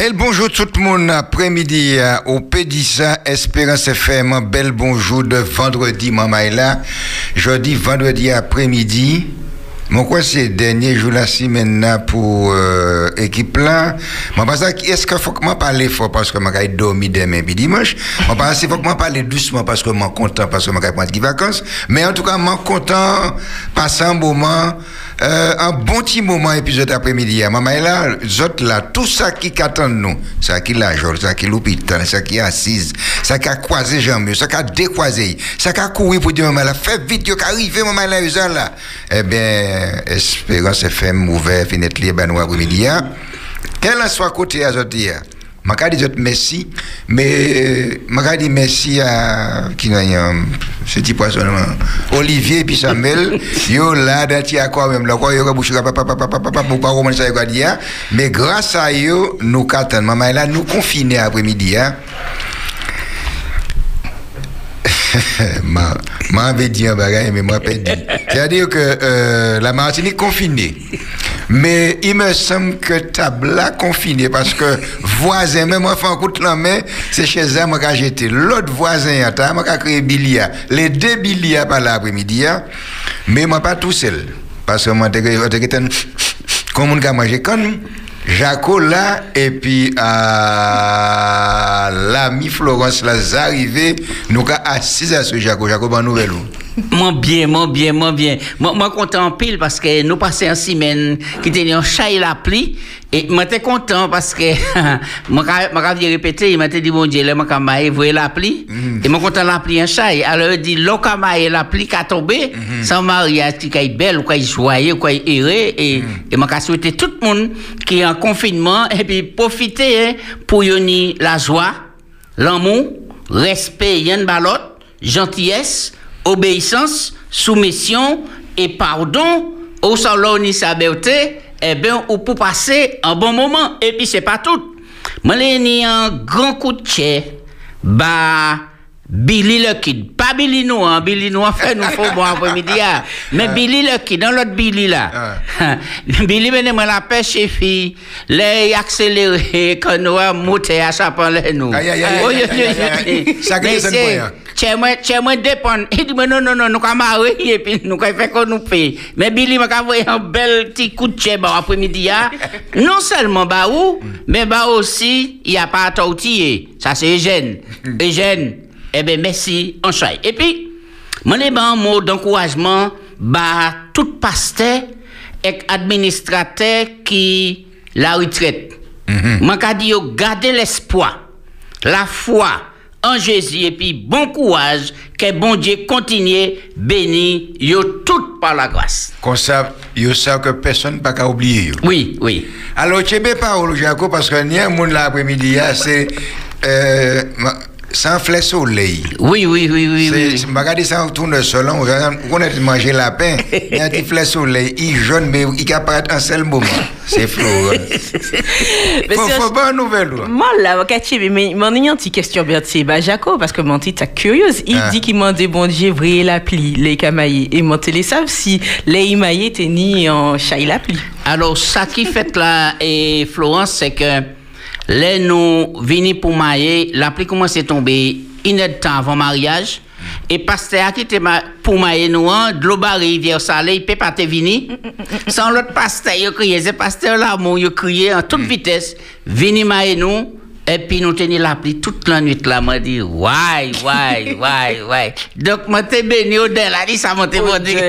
Bel bonjour tout le monde après-midi euh, au Pédissa Espérance FM. Bel bonjour de vendredi, là. Jeudi, vendredi après-midi. Mon quoi c'est dernier jour la semaine pour euh, équipe là. Moi pense est-ce que faut que moi parler fort parce que moi vais dormir demain puis dimanche? Moi pense faut que moi parler doucement parce que moi content parce que moi vais prendre des vacances. Mais en tout cas moi content passer un moment euh, un bon petit moment épisode après-midi. Maman est là, autres là, tout ça qui attend nous, ça qui la joie, ça qui l'hôpital, ça qui assise, ça qui a croisé jambes, ça qui a décroisé, ça qui a couru pour dire maman là, fais vite, yo arrivé maman là, là. Eh bien, Espérance FM ouvert, fenêtre libre, nous après-midi. Quel soit côté à autres je vais dire merci, mais dire merci à qui ce petit poisson, Olivier puis Samuel, yo là, le quoi même là, quoi, yo bouche papa papa papa papa pour pas dire, mais grâce à eux, nous catons, maman là, nous confinés après-midi, hein. Ma dit un bagage, mais pas dit. C'est-à-dire que euh, la Martinique confinée. Mais il me semble que tabla confiné parce que voisin, même de la main, c'est chez eux, moi, j'étais. L'autre voisin, moi, j'ai créé Bilia. Les deux Bilia par l'après-midi, hein. mais moi, pas tout seul. Parce que moi, j'étais comme on a mangé comme Jaco là, et puis l'ami Florence là, arrivé, nous avons assis à ce Jaco. Jaco, bonne nouvelle. Moi bien, moi bien, moi bien. Moi, moi content en pile parce que nous passons une semaine qui était en chat et la pluie. Et moi j'étais content parce que moi m'a répété, il m'a dit bon Dieu, là m'a vous voyez la pluie mm. et moi content la pluie en chat. Alors il dit l'okamaye la pluie qui a tombé mm-hmm. sans mariage qui est belle ou qui est joyeux, qui est erré et mm. et m'a souhaité tout le monde qui est en confinement et puis profiter hein, pour yoni la joie, l'amour, respect, une balotte, gentillesse obéissance, soumission et pardon au salon ni sa beauté, eh bien, ou pour passer un bon moment. Et puis, c'est pas tout. Moi, j'ai un grand coup de chien, bah, Billy le Kid. Pas Billy nous, hein. Billy nous, en fait, nous faut bon après-midi. Hein. Mais. Billy le Kid, dans l'autre Billy là. Billy, venez moi la pêche chez fille. Les accéléré, quand nous avons monté à les nous. Aïe, aïe, aïe. Ça c'est Chez moi, dépend. Il dit, non, non, non, nous avons marié et puis nous avons fait qu'on nous paye. Mais Billy m'a envoyé un bel petit coup de chien bon après-midi. Hein. Non seulement mais aussi, il n'y a pas à tortiller. Ça c'est Eugène. Eugène. Eh bien, merci, on chai. Et puis, mon un mot d'encouragement, bah, tout pasteur et administrateur qui la retraite. Moi, mm dit, gardez l'espoir, la foi en Jésus et puis bon courage, que bon Dieu continue béni yo tout par la grâce. Comme ça, yo que personne ne peut oublier. Oui, oui. Alors, tu pas, Jacob, parce que ni un monde l'après-midi, c'est. Euh, sans flèche soleil. Oui, oui, oui, oui. oui. Je regarde ça tourne selon, on a mangé lapin, il y a un petit flèche soleil, il jaune, mais il apparaît en seul moment. C'est Florent. Il faut, faut pas une nouvelle. Moi, là, mais mon une petite question, c'est bah, Jaco, parce que mon est curieuse. Il ah. dit qu'il m'a dit, bon Dieu, vrai l'appli, les camaillés. Et mon télé savent si les imaillés étaient ni en chaille l'appli. Alors, ça qui fait là, et Florence, c'est que, Là, nous venons pour marier, la pluie commence à tomber une heure de temps avant mariage. Et pasteur qui était pour marier nous, de l'eau rivière salée, il peut pas te venir. Sans l'autre pasteur, il criait, c'est pasteur là, il criait en toute vitesse, venez marier nous. Et puis nous tenions la pluie toute la nuit là, m'a dit, ouais, ouais, ouais, ouais. Donc, moi, t'es béni au là, dit ça m'a été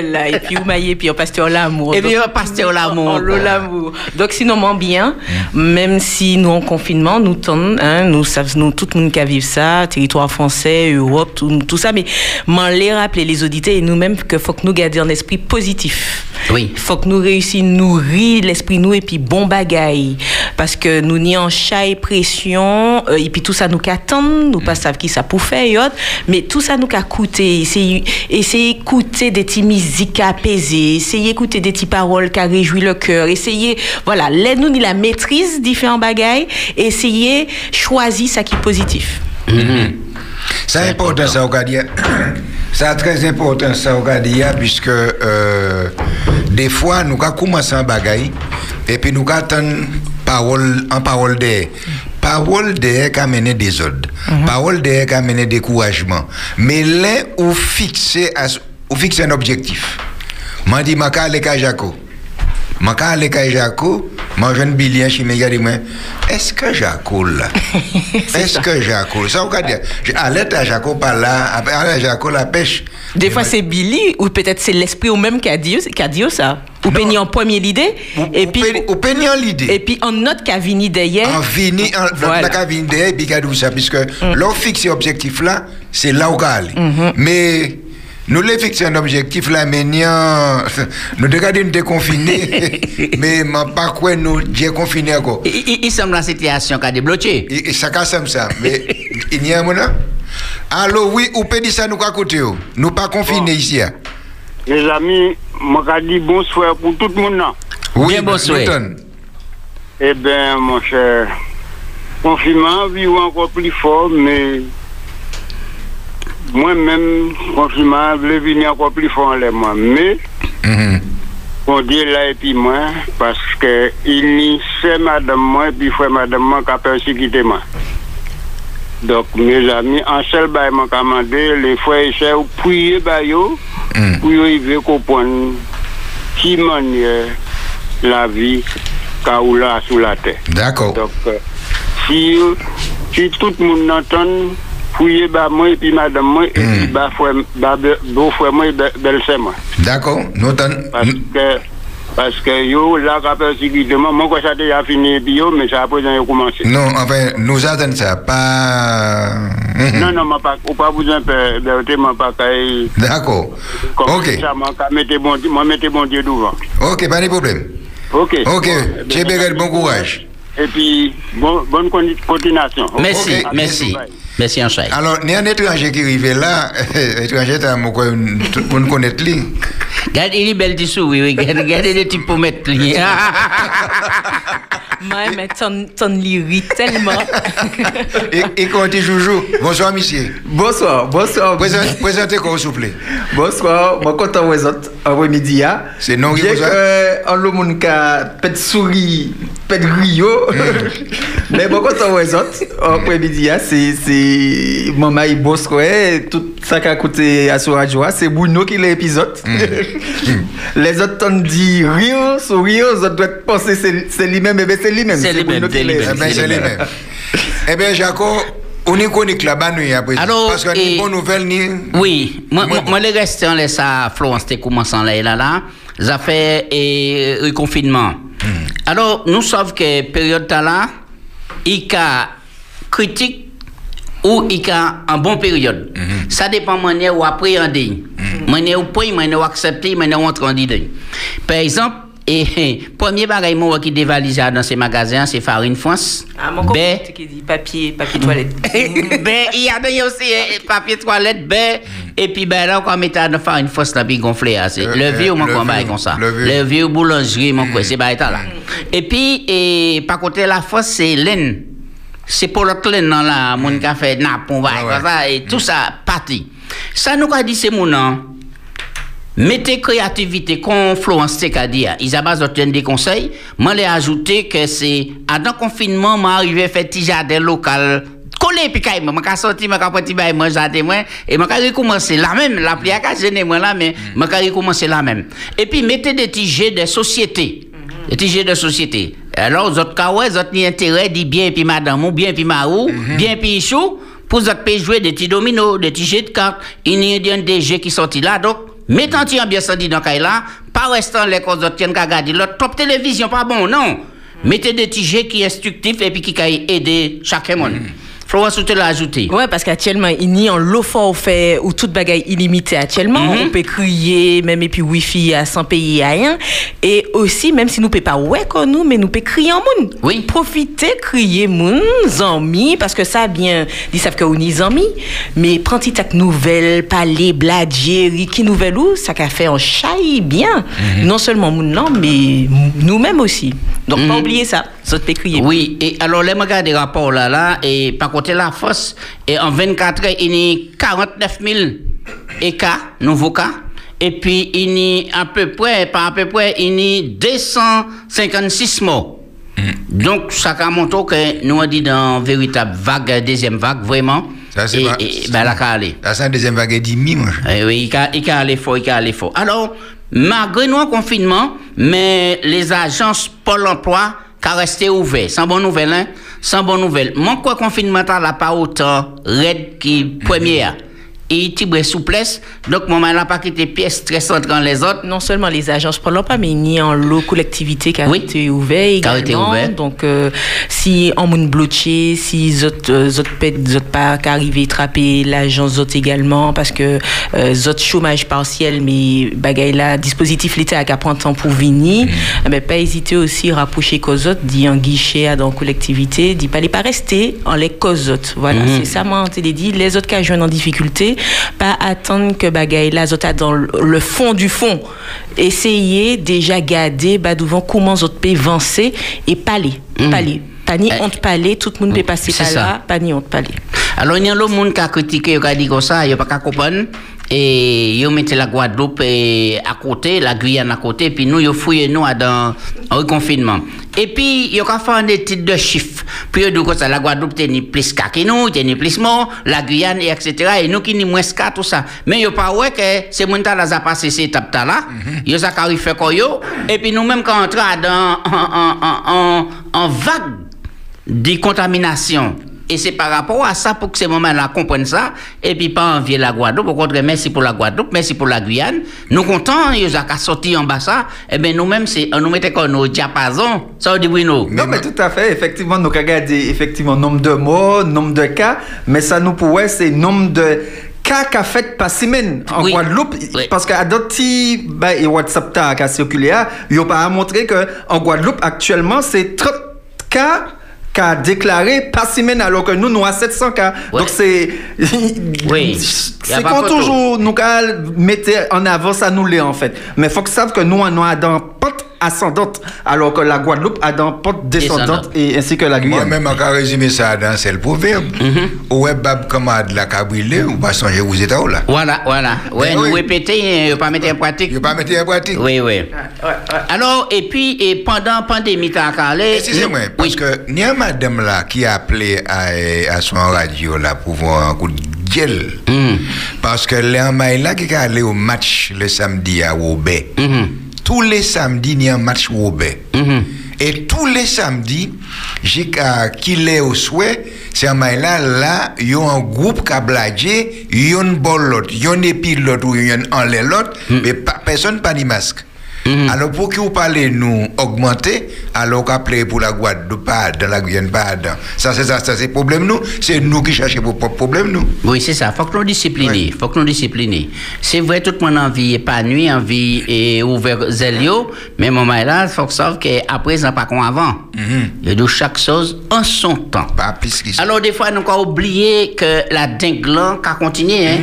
là, Et puis, maillez, puis on pasteur l'amour. Et puis, on pasteur l'amour. l'amour. Donc, sinon, mon bien, même si nous en confinement, nous tendons, hein, nous savons, nous, tout le monde qui vécu ça, territoire français, Europe, tout, tout ça, mais m'en les rappeler les auditeurs et nous-mêmes que faut que nous gardions un esprit positif. Oui. Faut que nous réussissions nourrir l'esprit nous et puis bon bagaille. Parce que nous n'y en et pression, euh, et puis tout ça nous qu'attend, nous pas savons qui ça pour faire, et autres, mais tout ça nous qu'a coûté. Essayer, d'écouter des petites musiques apaisées, essayer d'écouter des petites paroles qui réjouissent le cœur, essayer, voilà, nous ni la maîtrise différents bagailles, essayer choisir ça qui est positif. Mm-hmm. C'est important, ça, Okadia. C'est très important, ça, Okadia, puisque euh, des fois, nous avons commencé en bagaille, et puis nous avons parole en parole d'air. Parole d'air qui a mené des ordres. Parole d'air qui a mené découragement. Mais fixer, à- où fixer un objectif. M'a dit, m'a calé Jaco. M'a calé Jaco, m'a jeune bilien chez mes gars, est-ce que Jaco là? Est-ce que Jaco? Ça, on va dire, alerte à Jaco par là, alerte à Jaco la pêche. Des fois, c'est Billy, ou peut-être c'est l'esprit ou même qui a dit, qui a dit ça. Ou peigné en premier l'idée, et puis, Ou peignant l'idée. et puis en note qui a vini derrière. en fini, en Voilà. la cabine derrière, puis qu'à ça, puisque l'on fixe objectif là, c'est là où on va aller. Mm-hmm. Mais nous les fixer un objectif là, mais nous regardons nous déconfinés, mais ma pas quoi nous déconfinés encore. Il, semble la situation qui a débloqué. Ça casse comme ça, mais il y a un moment. Alors oui, ou peut dire ça nous qu'à côté, oh. nous pas confinés ici. hein. Les amis, je dis bonsoir pour tout le monde. Oui, Bien, bonsoir. Newton. Eh bien, mon cher, confinement vit encore plus fort, mais mwen men konfirman vle vini akwa pli fon le mwen. Me mhm. kondye la epi mwen paske il ni se madame mwen pi fwe madame mwen ka persi kite mwen. Dok me zami ansel bay mwen kamande le fwe ese ou pouye bayo mhm. pou yo i ve kopon ki manye la vi ka ou la sou la te. Dako si tout moun nanton fouiller bah moi et puis madame moi, et puis bah frère, bah be- beau-frère moi et be- belle-sœur moi. D'accord. Newton. Parce que, parce que yo, là, qu'a persécuté moi, moi, quand ça déjà fini, et puis yo, mais ça a besoin de commencer. Non, enfin, nous attendons ça, pas. Mhm. Non, non, pas, ou pas besoin de moi, pas D'accord. Ok. ça, moi, mettre bon Dieu, moi, mettez bon Dieu devant. Ok, pas de problème. Ok. Ok. Bon, J'ai bon courage. Et puis, bon, bonne con- continuation. Merci, Ok. Merci. Merci, Anchaï. Alors, il y a un étranger qui arrive là, étranger, tout le monde connaît lui. Regarde, il est belle du souris, oui. Regarde, regarde les pour mettre lui. Moi, mais ton, ton lyrique tellement. Et, et quand tu joujou, bonsoir, monsieur. Bonsoir, bonsoir. Présente- Présentez quoi, s'il vous plaît. Bonsoir, moi content vous autres après-midi. hein. C'est non qui Bien vous a- que en le monde qui a pète souris, pète griot. Mais moi content vous autres après-midi. hein, C'est c'est maman et bonsoir, tout ça qui a coûté à sur radio, hein, c'est Bruno qui l'épisode. Les autres t'ont dit rire, sourire, les autres doivent penser c'est c'est lui-même, mais c'est lui-même. C'est lui-même, c'est lui-même. Eh bien, c'est les mêmes. Eh bien, Jaco, on est chronique là-bas, nous, après. Alors, Parce que et- ni bonne nouvelle, ni. Oui, moi, Moi, les restants, on laisse à Florence, t'es commençant là, et là, là, ça fait et, le confinement. Alors, nous savons que période là, il y a critique ou il y a en bonne période. Ça dépend de la manière où appréhender, manière où prendre, manière où accepter, manière où entrer. Par exemple, et, premier bagage moi, qui dévalise dans ces magasins, c'est Farine France. Ah, mon Ben, copain qui dit papier, papier toilette. ben, il y a d'ailleurs aussi euh, papier toilette, ben, et puis ben là, on met dans farine fausse là, puis gonflé, hein, c'est Euh, le vieux, euh, mon le combat vieux, comme ça. le vieux. Vieux boulangerie, mon quoi, c'est bah, état là. Et puis, et, par contre, la fausse, c'est laine. C'est pour l'autre non, là, mon qui a fait nappe, on va, Ah ouais. et tout ça, parti. Ça, nous a dit, c'est mon nom. Mettez créativité, a dit, Isabelle a des conseils. Moi, j'ai ajouté que c'est, avant confinement, moi, arrivé à faire petit jardin local. Collé, puis quand même, je sorti, je suis petit bail, moi, jardin, moi, et je vais recommencer la même, la a gêné, moi, là, mais je vais recommencer la même. Et puis, mettez des petits jets de société. Des petits jets de société. Alors, ouais, vous autres, ni intérêt, dit bien, puis madame, ou bien, puis marou, bien, puis chou, pour vous autres, jouer des petits dominos, des petits jets de cartes. Il y a des jets qui sortent là, donc, Mettez un petit ambiance dit dans là, pas restant les causes d'autres qui regarder l'autre top télévision pas bon non. Mettez des petits jeux qui instructifs et puis qui aider chaque monde. Florence, tu l'as ajouté. Ouais, parce qu'actuellement, il y a un lot fort fait où toute bagaille illimitée actuellement. Mhm. On peut crier, même et puis wifi à sans payer rien. Et aussi, même si nous ne pouvons pas ouais comme nous, mais nous pouvons crier en monde. Oui. Profiter, crier moun, amis, parce que ça bien, ils savent que on est amis. Mais prends cette nouvelle, parler, blaguer, qui nouvelle ou, ça qu'a fait un chai bien. Mhm. Non seulement moun non, mais nous-mêmes aussi. Donc, pas oublier ça. Ça te peut crier. Oui, et alors les magasins des rapports là, là, et par contre, apporté la force. Et en 24 heures, il y a 49 000 et cas, nouveaux cas. Et puis, il y a à peu près, pas à peu près, il y a 256 morts. Donc, ça a montré que nous avons dit dans une véritable vague, deuxième vague, vraiment. Ça, c'est et, pas- et, ben, la aller. La c'est deuxième vague 10 000, moi. Eh oui, il a, il a allé fort, il a allé fort. Alors, malgré nous en confinement, mais les agences Pôle emploi qui resté ouvertes. Sans bonne nouvelle, hein? Sans bonne nouvelle. Mon quoi confinement n'a pas autant raide qui première. Et il y souplesse. Donc, mon n'a pas quitté pièce stressantes dans les autres. Non seulement les agences pour l'emploi, mais a en lot collectivité qui a Oui. été ouvert Qui. Donc, euh, si on moun bloqué, si zot, euh, pet, zot pas arrivé trapper l'agence zot également, parce que euh, zot chômage partiel, mais bagay là, dispositif l'État a qu'à prendre temps pour venir, eh ben, pas hésiter aussi à rapprocher cause autres, dit en guichet à dans collectivité, dit pas les pas rester en les cause autres. Voilà, Mhm. c'est ça, moi, on dit, les autres qui jouent en difficulté, pas attendre que bagay là, zot a dans le- le fond du fond. Essayer déjà garder, bah, devant comment zot peut avancer et parler, Mhm. parler. Pas ni Eh, honte parler, tout le monde peut passer c'est par là, pas ni honte parler. Alors, il y a l'autre monde qui a critiqué, qui a dit comme ça, il n'y a pas qu'à comprendre. Et ils mettent la Guadeloupe eh, à côté, la Guyane à côté, puis nous, ils fouillent nous dans un confinement. Et puis, ils ont fait des titres de chiffres. Puis, disent que ça, la Guadeloupe, t'es plus qu'à que nous, t'es plus mort, la Guyane, et etc. Et nous qui ni moins qu'à tout ça. Mais ils pas ouais que c'est mon temps là, passé ces étapes là. Ils ont qu'à fait quoi yo? Et puis, nous-mêmes, quand on entre dans, en, en, en, en vague de contamination. Et c'est par rapport à ça pour que ces moments-là comprennent ça. Et puis pas envier la Guadeloupe. Au contraire, merci pour la Guadeloupe, merci pour la Guyane. Nous contents, ils ont qu'à sortir en bas ça. Eh bien, nous-mêmes, on nous mettait comme nos diapasons. Ça, on dit oui, nous. Non, mais tout à fait. Effectivement, nous regardé effectivement nombre de morts, nombre de cas, mais ça nous pourrait, c'est nombre de cas qu'a fait par semaine en Oui. Guadeloupe. Oui. Parce qu'à d'autres ben, et WhatsApp ta- qui a circulé, là, ils n'ont pas montré que en Guadeloupe, actuellement, c'est 30 cas qu'a déclaré par semaine alors que nous nous avons 700 cas Ouais. donc c'est Oui. C'est qu'on toujours nous mettre en avant ça nous l'est en fait mais faut que savent que nous on a dans ascendante alors que la Guadeloupe a dans pente descendante Descendante. et ainsi que la Guyane Moi-même, on peut résumer ça dans c'est le proverbe. Ou est bab commande la cabrilé, ou pas songer aux États là? Voilà, voilà. Ouais, Eh nous oui. répéter, ne pas mettre en pratique. Il ne pas mettre en pratique. Oui, oui. Alors, et puis, et pendant la pandémie, t'as parlé. Excusez-moi, parce que il y a madame là qui a appelé à, à son radio là pour voir un coup de gueule. Mhm. Parce que les là qui est allé au match le samedi à Roubaix. Mhm. Tous les samedis, il y a un match Roubaix. Mhm. Et tous les samedis, qu'il est au souhait, c'est un mail là, là, il y a un groupe qui a bladé, il y a une bol l'autre, il y a une pile l'autre, ou il y a un enlève l'autre, mais personne pas de masque. Alors pour que vous parlez nous augmenter, alors qu'après pour la Guadeloupe, pas dans la Guyane, pas dans. Ça c'est ça, ça c'est problème nous, c'est nous qui cherchons pour propre problème nous. Oui, c'est ça. Faut que nous discipliner. Oui. Faut que nous discipliner. C'est vrai, tout le monde envie épanoui, envie et ouvert zélio, mais moment là, faut que savoir qu'après, ça pas comme avant. Il y a de chaque chose en son temps. Pas plus que ça. Alors, des fois, nous avons oublié que la dingue a continué, hein,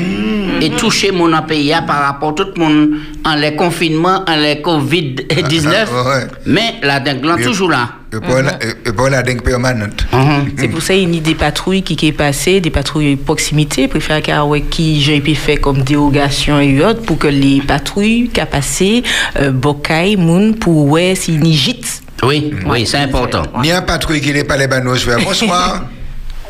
et toucher mon pays hein, par rapport à tout le monde en les confinements, en les Covid-19. Ah, ah, ouais. Mais la dingue là, Oui. toujours là. Et pas la- et pas la dingue permanente. Mhm. C'est pour ça qu'il y a des patrouilles qui sont passées, des patrouilles de proximité, préfère qui j'ai pu faire comme dérogation et autres pour que les patrouilles qui passé euh, bocaille moun pour ouais y gîte. Oui, oui, c'est important. Il y a un patrouille qui n'est pas les banos. Bonsoir.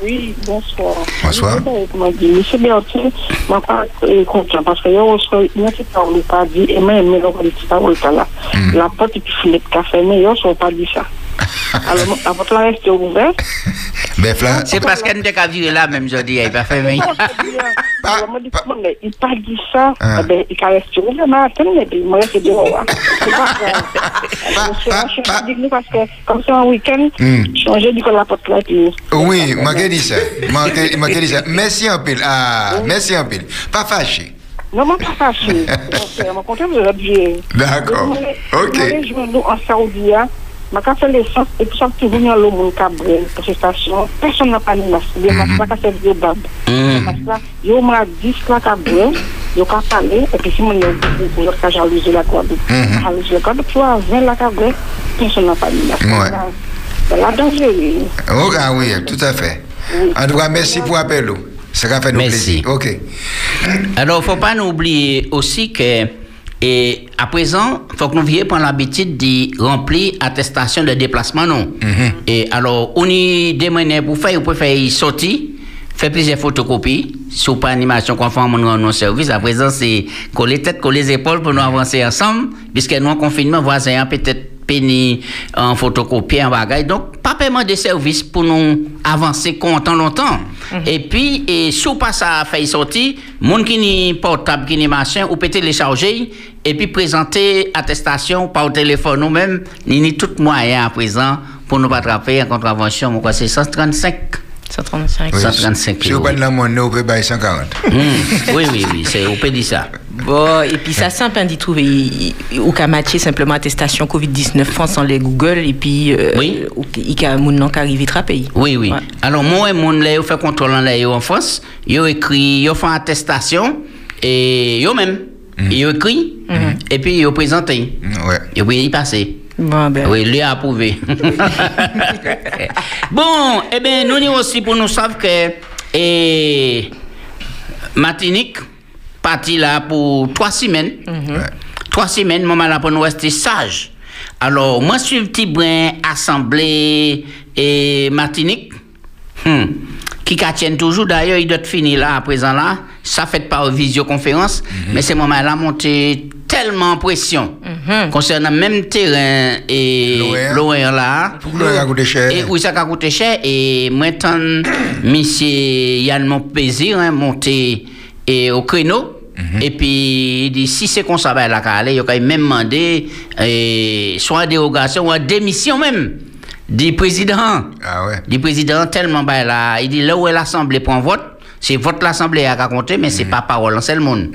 Oui, bonsoir. Bonsoir. Je voudrais comment dire, Monsieur Berthier, je ne suis pas euh, content parce que je reçois une petite parole pas dit et même mais on dit pas là. La porte et puis fenêtre café mais ils sont pas dit Alors la porte là reste ouverte. Mais Flan, C'est parce qu'elle n'était qu'à vivre là, même, je dis, il pas fait mais. Pas- Alors, moi, dis, pas- comment, mais il pas dit ça, Ah. eh ben, il reste ouvert, mais attends, mais puis, moi, c'est dehors. C'est pas grave. Pas- Monsieur, pas- moi, je pas- suis dit, parce que, comme c'est un week-end, Hmm. changer du coup la porte là, puis. Oui, dit ça. Dit ça. Merci en pile. Ah, merci en pile. Pas fâché. Non, moi, pas fâché. Je suis content, vous avez bien. D'accord. Ok. Je vais nous en hein. Ma ka fait l'essence, et puis ça, tu viens le monde cabrel, pour cette station, personne n'a pas de masque. Les masques, pas qu'à faire des babes. Mhm. Que là, yo que la yo ka parler, et puis si yo beaucoup, yo ka jalouser la Guadeloupe. Mhm. Jalouser la 20 la la danger. Oh, ah oui, tout à fait. En tout cas, merci pour l'appel. Ça va faire nous plaisir. OK. Alors, faut pas nous oublier aussi que, et à présent, faut que nous veuillions prendre l'habitude de remplir attestation de déplacement, non? Et alors, on y moyens pour faire, vous pouvez faire sortir, faire plusieurs photocopies, sur pas animation conforme on rend nos services. À présent, c'est coller tête, coller les épaules pour nous avancer ensemble, puisque nous, en confinement, voisin, peut-être péni en photocopie, en bagaille. Donc, pas paiement de services pour nous avancer content longtemps. Et puis, et sous pas ça fait sortir, monde qui ni portable, qui ni machin, ou peut télécharger, et puis présenter attestation par téléphone nous-mêmes, ni ni tout moyen à présent pour nous attraper en contravention. Moi, quoi, c'est 135. 135. Oui, 135 Si vous prenez la monnaie, vous pouvez payer 140. Hum, oui, oui, oui, c'est, on peut dire ça. Bon, et puis ça simple hein, d'y trouver ou qu'à matcher simplement attestation Covid-19 France en les Google et puis euh, Oui. ou qu'il y a qui arrive à pays. Oui, oui. Ouais. Alors, moi, mon là, fait contrôle en là, en France, yo écrit, yo fait attestation, et yo même, yo écrit, et puis yo présenté. Ouais. Yo puis y passer. Bon, ben, Oui, lui a approuvé. bon, eh bien, nous nous aussi pour nous savoir que et, Martinique parti là pour trois semaines. Ouais. Trois semaines, maman là pour nous rester sage. Alors, moi, je suis petit brin assemblée et Martinique. Hmm. Qui tiennent toujours, d'ailleurs, il doit finir là, à présent là. Ça fait par visioconférence, mais c'est moment là monté tellement en pression concernant même terrain et L'OR. l'OR là. Pour que ça coûte cher. Et oui, ça a coûté cher. Et maintenant, monsieur Yann Montplaisir, hein, monté et au créneau. Et puis, il dit, si c'est comme ça, ben, là, qu'à aller, il a même demandé, eh, soit dérogation ou démission même, du président. Ah ouais. Du président, tellement, ben, là, il dit, là où est l'Assemblée prend vote, c'est vote l'Assemblée à compter, mais c'est pas parole, en seul monde.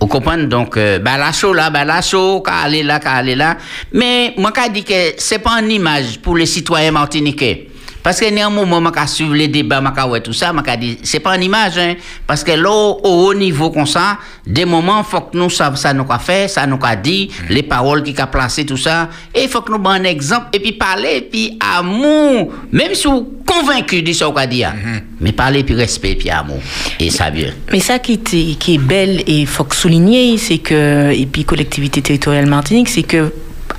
Vous comprenez? Donc, euh, ben, la chaud là, ben, la chaud, qu'à aller là, qu'à aller là. Mais, moi, qu'à dit que c'est pas une image pour les citoyens martiniquais. Parce que, néanmoins, moi, qu'à suivre les débats, qu'à ouais, tout ça, qu'à dit, c'est pas une image, hein. Parce que là, au haut niveau comme ça, des moments, faut que nous savions ça nous qu'a fait, ça nous qu'a dit, les paroles qui qu'a placé, tout ça. Et il faut que nous prenions un exemple, et puis parler, et puis amour. Même si vous convaincu de ce qu'on a dit, hein. mais parler, puis respect, puis amour. Et ça vient. Mais ça qui, qui est belle et faut que souligner, c'est que, et puis collectivité territoriale Martinique, c'est que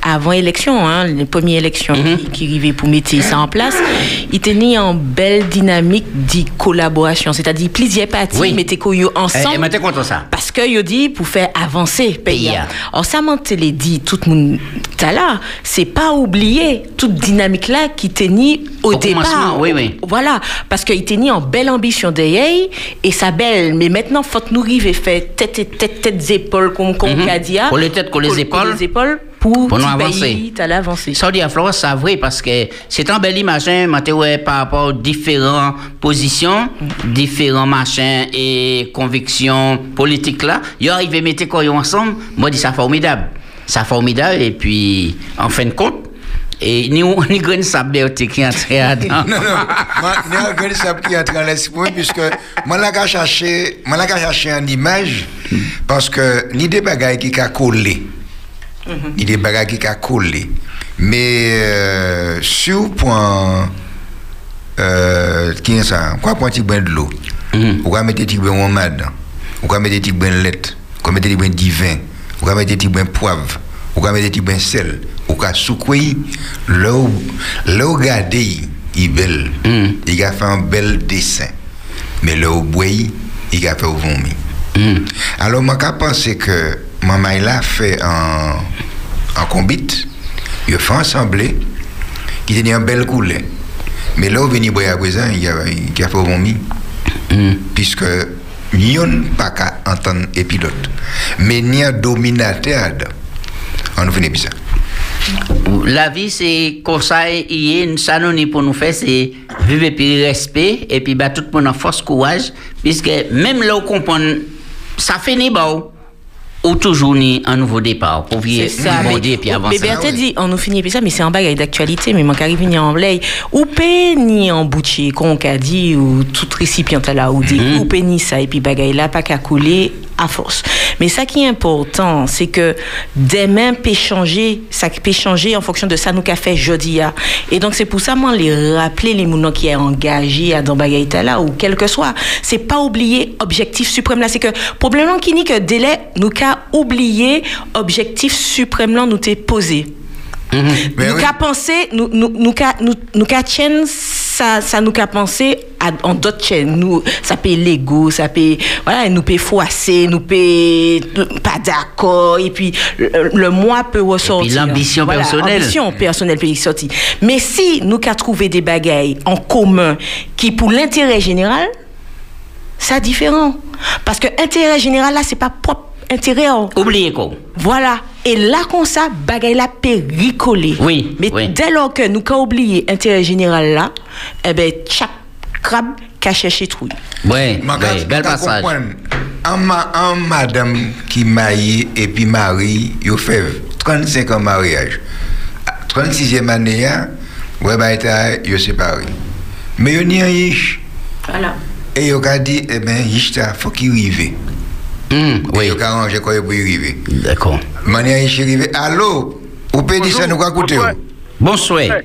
avant élection, hein, les premières élections qui, qui arrivaient pour mettre ça en place, il tenait en belle dynamique de collaboration. C'est-à-dire, plusieurs partis Oui. mettaient yo Et, ensemble. et maintenant, contre ça? Parce que yo dit pour faire avancer le pays. Pays, hein. Alors ça m'a télé dit tout le monde là, c'est pas oublier toute dynamique là qui tenait au, Au départ. oui, oui. Voilà, parce qu'il tenait en belle ambition derrière et sa belle mais maintenant faut que nous arriver faire tête et tête tête épaules comme comme Mhm. dit, hein. Pour les têtes, pour les épaules. les épaules pour, Pour nous avancer. Ça dit à Florence, c'est vrai, parce que c'est un bel ouais, par rapport aux différentes positions, différents machins et convictions politiques là. Ils arrivent à mettre quoi ensemble, moi, je dis ça formidable. Ça formidable, et puis, en fin de compte, et ni ni grain sable qui est entré dedans. Non, non. Moi, il y a un grand sable qui entre dans l'esprit, puisque moi, là, j'ai cherché, moi, là, j'ai cherché une image, parce que ni des bagailles qui a collé, ni des bagailles qui a collé. Mais, euh, sur le point, euh, qui est ça? Quoi, point, de l'eau? Mhm. Ou quoi mettre petit bain de dedans? Ou quoi mettre petit bain de lait? Ou quoi mettre petit bain de divin? Ou quoi mettre petit bain de poivre? Ou quoi mettre petit bain de sel? Soukoui? Là où, là où regardez, il est belle. Mhm. Il a fait un bel dessin. Mais où boit, il a fait au vomi. Mhm. Alors, j'ai pensé que maman a fait un, un combit, il a fait ensemble, qui tenait un bel coulet. Mais là où venu à présent, il a, il a fait au vomi. Mhm. Puisque n'y a pas qu'à entendre et pilote. Mais n'y a dominateur. On finit puis ça. La vie, c'est comme ça, il y a ni pour nous faire, c'est vivre et puis respect, et puis bah, tout le monde en force, courage, puisque même là, on comprend, ça fait ni bon, ou toujours ni un nouveau départ, pour vivre, Dieu, puis avancer. Berthe dit, on nous finit ça, mais c'est en bagaille d'actualité, mais moi, arrive ni en blé, ou pe ni en bouché, qu'on qu'a dit, ou tout récipient là, ou dit, Mhm. ou ni ça, et puis bagaille là, pas qu'à couler, à force. Mais ça qui est important, c'est que des mains peuvent changer, ça peut changer en fonction de ça nous qu'a fait jeudi. Et donc c'est pour ça moi les rappeler les mounons qui est engagé à dans là ou quel que soit, c'est pas oublier objectif suprême là, c'est que probablement qui nie que délai nous qu'a oublié objectif suprême là nous t'est posé. Mais nous oui. qu'a pensé, nous nous nous qu'a nous nous qu'a chaîne, ça ça nous qu'a pensé à, en d'autres chaînes. Nous ça peut l'ego, ça peut voilà, nous peut froisser, nous peut pas d'accord et puis le, le moi peut ressortir. l'ambition personnelle. Ambition personnelle peut y sortir. Mais si nous qu'a trouvé des bagailles en commun qui pour l'intérêt général, c'est différent parce que intérêt général là c'est pas propre intérêt en- Oubliez quoi. voilà. Et là, comme ça, bagaille la péricolé. Oui, Mais oui. dès lors que nous avons oublié l'intérêt général là, eh ben, chaque crabe cache chercher trouille. Ouais, carte, bel passage. un madame qui marie et puis marie, il fait 35 ans de mariage. À 36e année, hein, ouais, bah, séparés. Mais ils n'y riche. Voilà. Et ils ont dit, eh bien, il faut qu'il arrive. Hum, oui, ont arrangé quoi pour y arriver. d'accord. Mania riche arrivé. Allô? Vous pouvez dire ça, nous va écouter. Bonsoir. Bonsoir.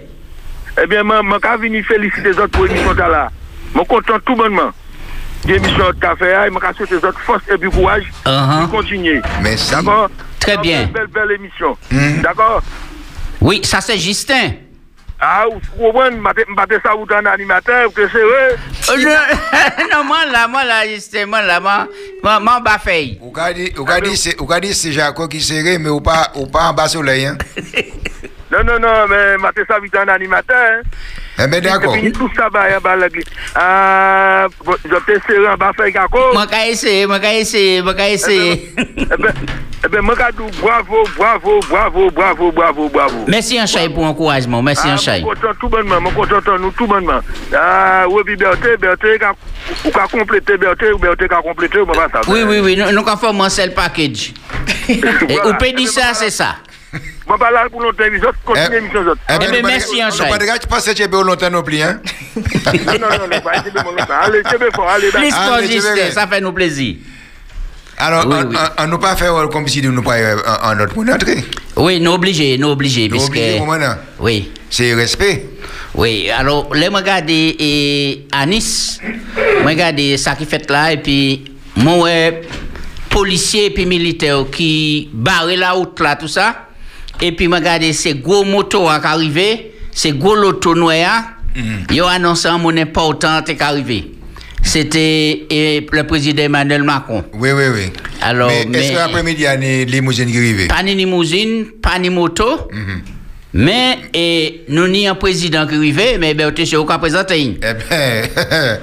Eh bien, moi, je vais venir féliciter les autres pour l'émission de là. Je suis content tout bonnement. L'émission de café, je vais souhaiter les autres force et puis courage Uh-huh. pour continuer. Merci. D'accord? Très Donc, bien. Belle, belle, belle émission. Hmm. D'accord? Oui, ça c'est Justin. A, ou wè, mbate sa ou tan animatè, ou ke se wè? Non, man la, man la, jistè, man la, man ba fey. Ou ka di se jako ki se re, me ou pa an ba soley, an? Non, non, non, mbate sa ou tan animatè, an. Ebe eh dako. Epi tout sa ba yon ba lagli. A, jote seri an ba fay kako. Maka ese, maka ese, maka ese. Ebe maka dou bravo, bravo, bravo, bravo, bravo, bravo. Mersi an chay pou ankourajman, mersi an ah, chay. Mwen kontan tout bonman, mwen kontan ton nou tout bonman. Ah, a, ou ebi berte, berte, ou ka komplete berte, ou berte ka komplete, ou mwen va sa. Oui, oui, oui, nou ka fòm an sel package. Ou pe di sa, se sa. Pas là pour longtemps, les autres, continuez l'émission, les autres. Eh Eh ben, nous pas- merci, un nous chat. pas de gars qui passe chez Béo longtemps non plus, hein? Non, non, non, d'accord. Ah, fort, mais tu Justin, verrais. ça fait nous plaisir. Alors, Oui, on- oui. on on nous pas faire comme si nous pas euh, en notre pour entrer. Oui, nous obligés, nous obligés, Nous puisque... obligés, comment là? Oui. C'est respect. Oui, alors, là, je regarde et, à Nice, je regarde ça qui fait là, et puis, moi, ouais, policiers et puis militaires qui barrent la route là, tout ça, et puis, je regarde ces gros motos qui arrivent, ces gros lotos noirs, ils ont annoncé un mot important qui arrivé. C'était le président Emmanuel Macron. Oui, oui, oui. Alors, mais, est-ce mais- que l'après-midi, il y a des limousines qui arrivent? Pas ni limousine, pas ni moto, Mhm. mais et, nous ni un président qui arrive, mais ben, tu sais, aucun présenté. Eh bien,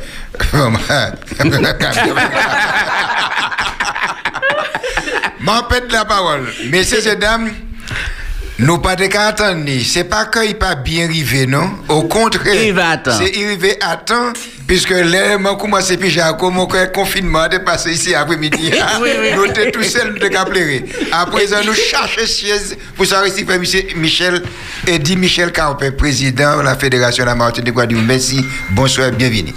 m'en pète la parole. Messieurs et dames, nous pas de attendre. ni. C'est pas qu'il pas bien arrivé, non? Au contraire. Il va attendre. C'est arrivé à temps, puisque là, moi, commencé puis j'ai mon confinement de passer ici après-midi. Oui, oui. Nous étions tout seuls de pleurer. À présent, nous cherchons siège pour savoir si Michel, Michel, Eddy Michel Carpet, président de la Fédération de la Martinique, Guadeloupe. Merci, bonsoir, bienvenue.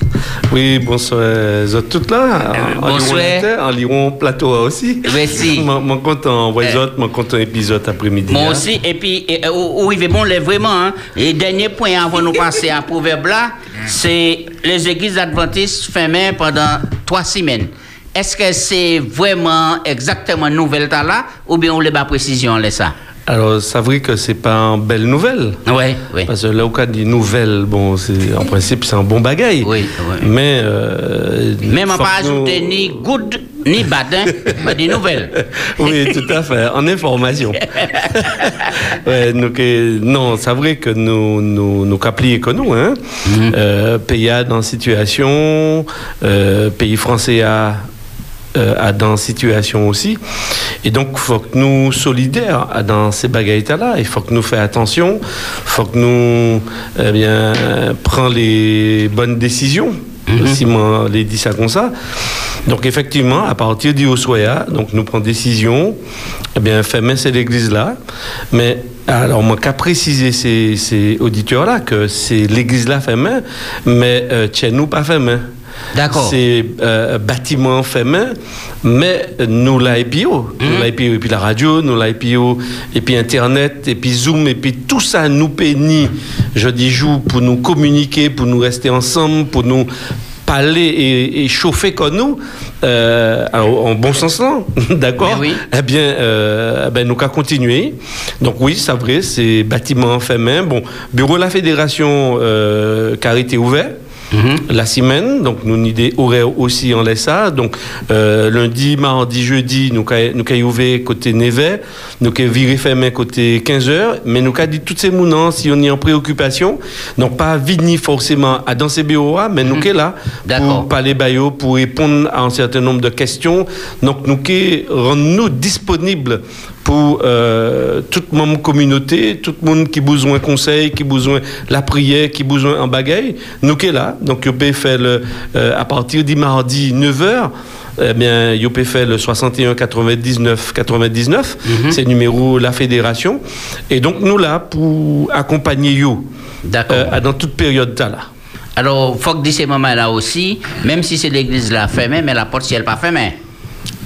Oui, bonsoir, vous êtes toutes là. En, en bonsoir. En Liron Plateau aussi. Merci. Mon mon content, vous autres, mon content épisode après-midi. Moi hein. aussi, et puis, et, euh, où, où il est bon, là, vraiment, hein, et dernier point avant de nous passer à proverbe là, c'est les églises adventistes fermées pendant trois semaines. Est-ce que c'est vraiment exactement nouvelle là, ou bien on les pas précision là ça? Alors, ça vrai que c'est pas une belle nouvelle. Oui, oui. Parce que là, au cas des nouvelles, bon, c'est, en principe, c'est un bon bagaille. Oui, oui. Mais. Euh, Même on pas nous- ajouter ni good ni bad, hein, mais des nouvelles. oui, tout à fait, en information. ouais, donc, euh, non, c'est vrai que nous, nous, nous caplions que nous, hein. Euh, pays a dans situation, euh, pays français a, euh, a dans situation aussi. Et donc, il faut que nous solidaires à dans ces bagailles-là. Il faut que nous fassions attention. Il faut que nous, eh bien, prenions les bonnes décisions. Si moi les dit ça comme ça. Donc effectivement, à partir du Osoya, donc nous prenons décision, eh bien, fermer cette église-là. Mais alors, moi, qu'à préciser ces, ces auditeurs-là que c'est l'église-là fermée, mais euh, chez nous pas fermée. C'est euh, bâtiment fait main, mais nous l'IPO, nous Mhm. l'IPO et puis la radio, nous l'IPO et puis Internet et puis Zoom et puis tout ça nous pénit, je dis joue pour nous communiquer, pour nous rester ensemble, pour nous parler et, et chauffer comme nous, euh, en bon sens là, d'accord oui. Eh bien, euh, eh ben, nous qu'à continuer. Donc oui, c'est vrai, c'est bâtiment fait main. Bon, bureau de la fédération euh, qui a été ouvert. La semaine, donc nous avons des horaires aussi en ça. Donc euh, lundi, mardi, jeudi, nous avons ouvert côté Nevet, nous avons viré fermé côté 15h, mais nous avons dit toutes ces mounants si on est en préoccupation, donc pas venir forcément à dans ces bureaux mais nous sommes là pour parler bayo, pour répondre à un certain nombre de questions. Donc nous rendre-nous disponibles pour euh, toute mon communauté, tout le monde qui a besoin de conseils, qui a besoin de la prière, qui a besoin en bagaille, nous sommes là. Donc, pouvez faire le, euh, à partir du mardi 9h, eh bien, pouvez faire le 61 99 99, c'est le numéro de la fédération. Et donc, nous là pour accompagner vous D'accord. euh, dans toute période là. Alors, faut que ces moments-là aussi, même si c'est l'église là fermée, mais la porte, si elle pas fermée.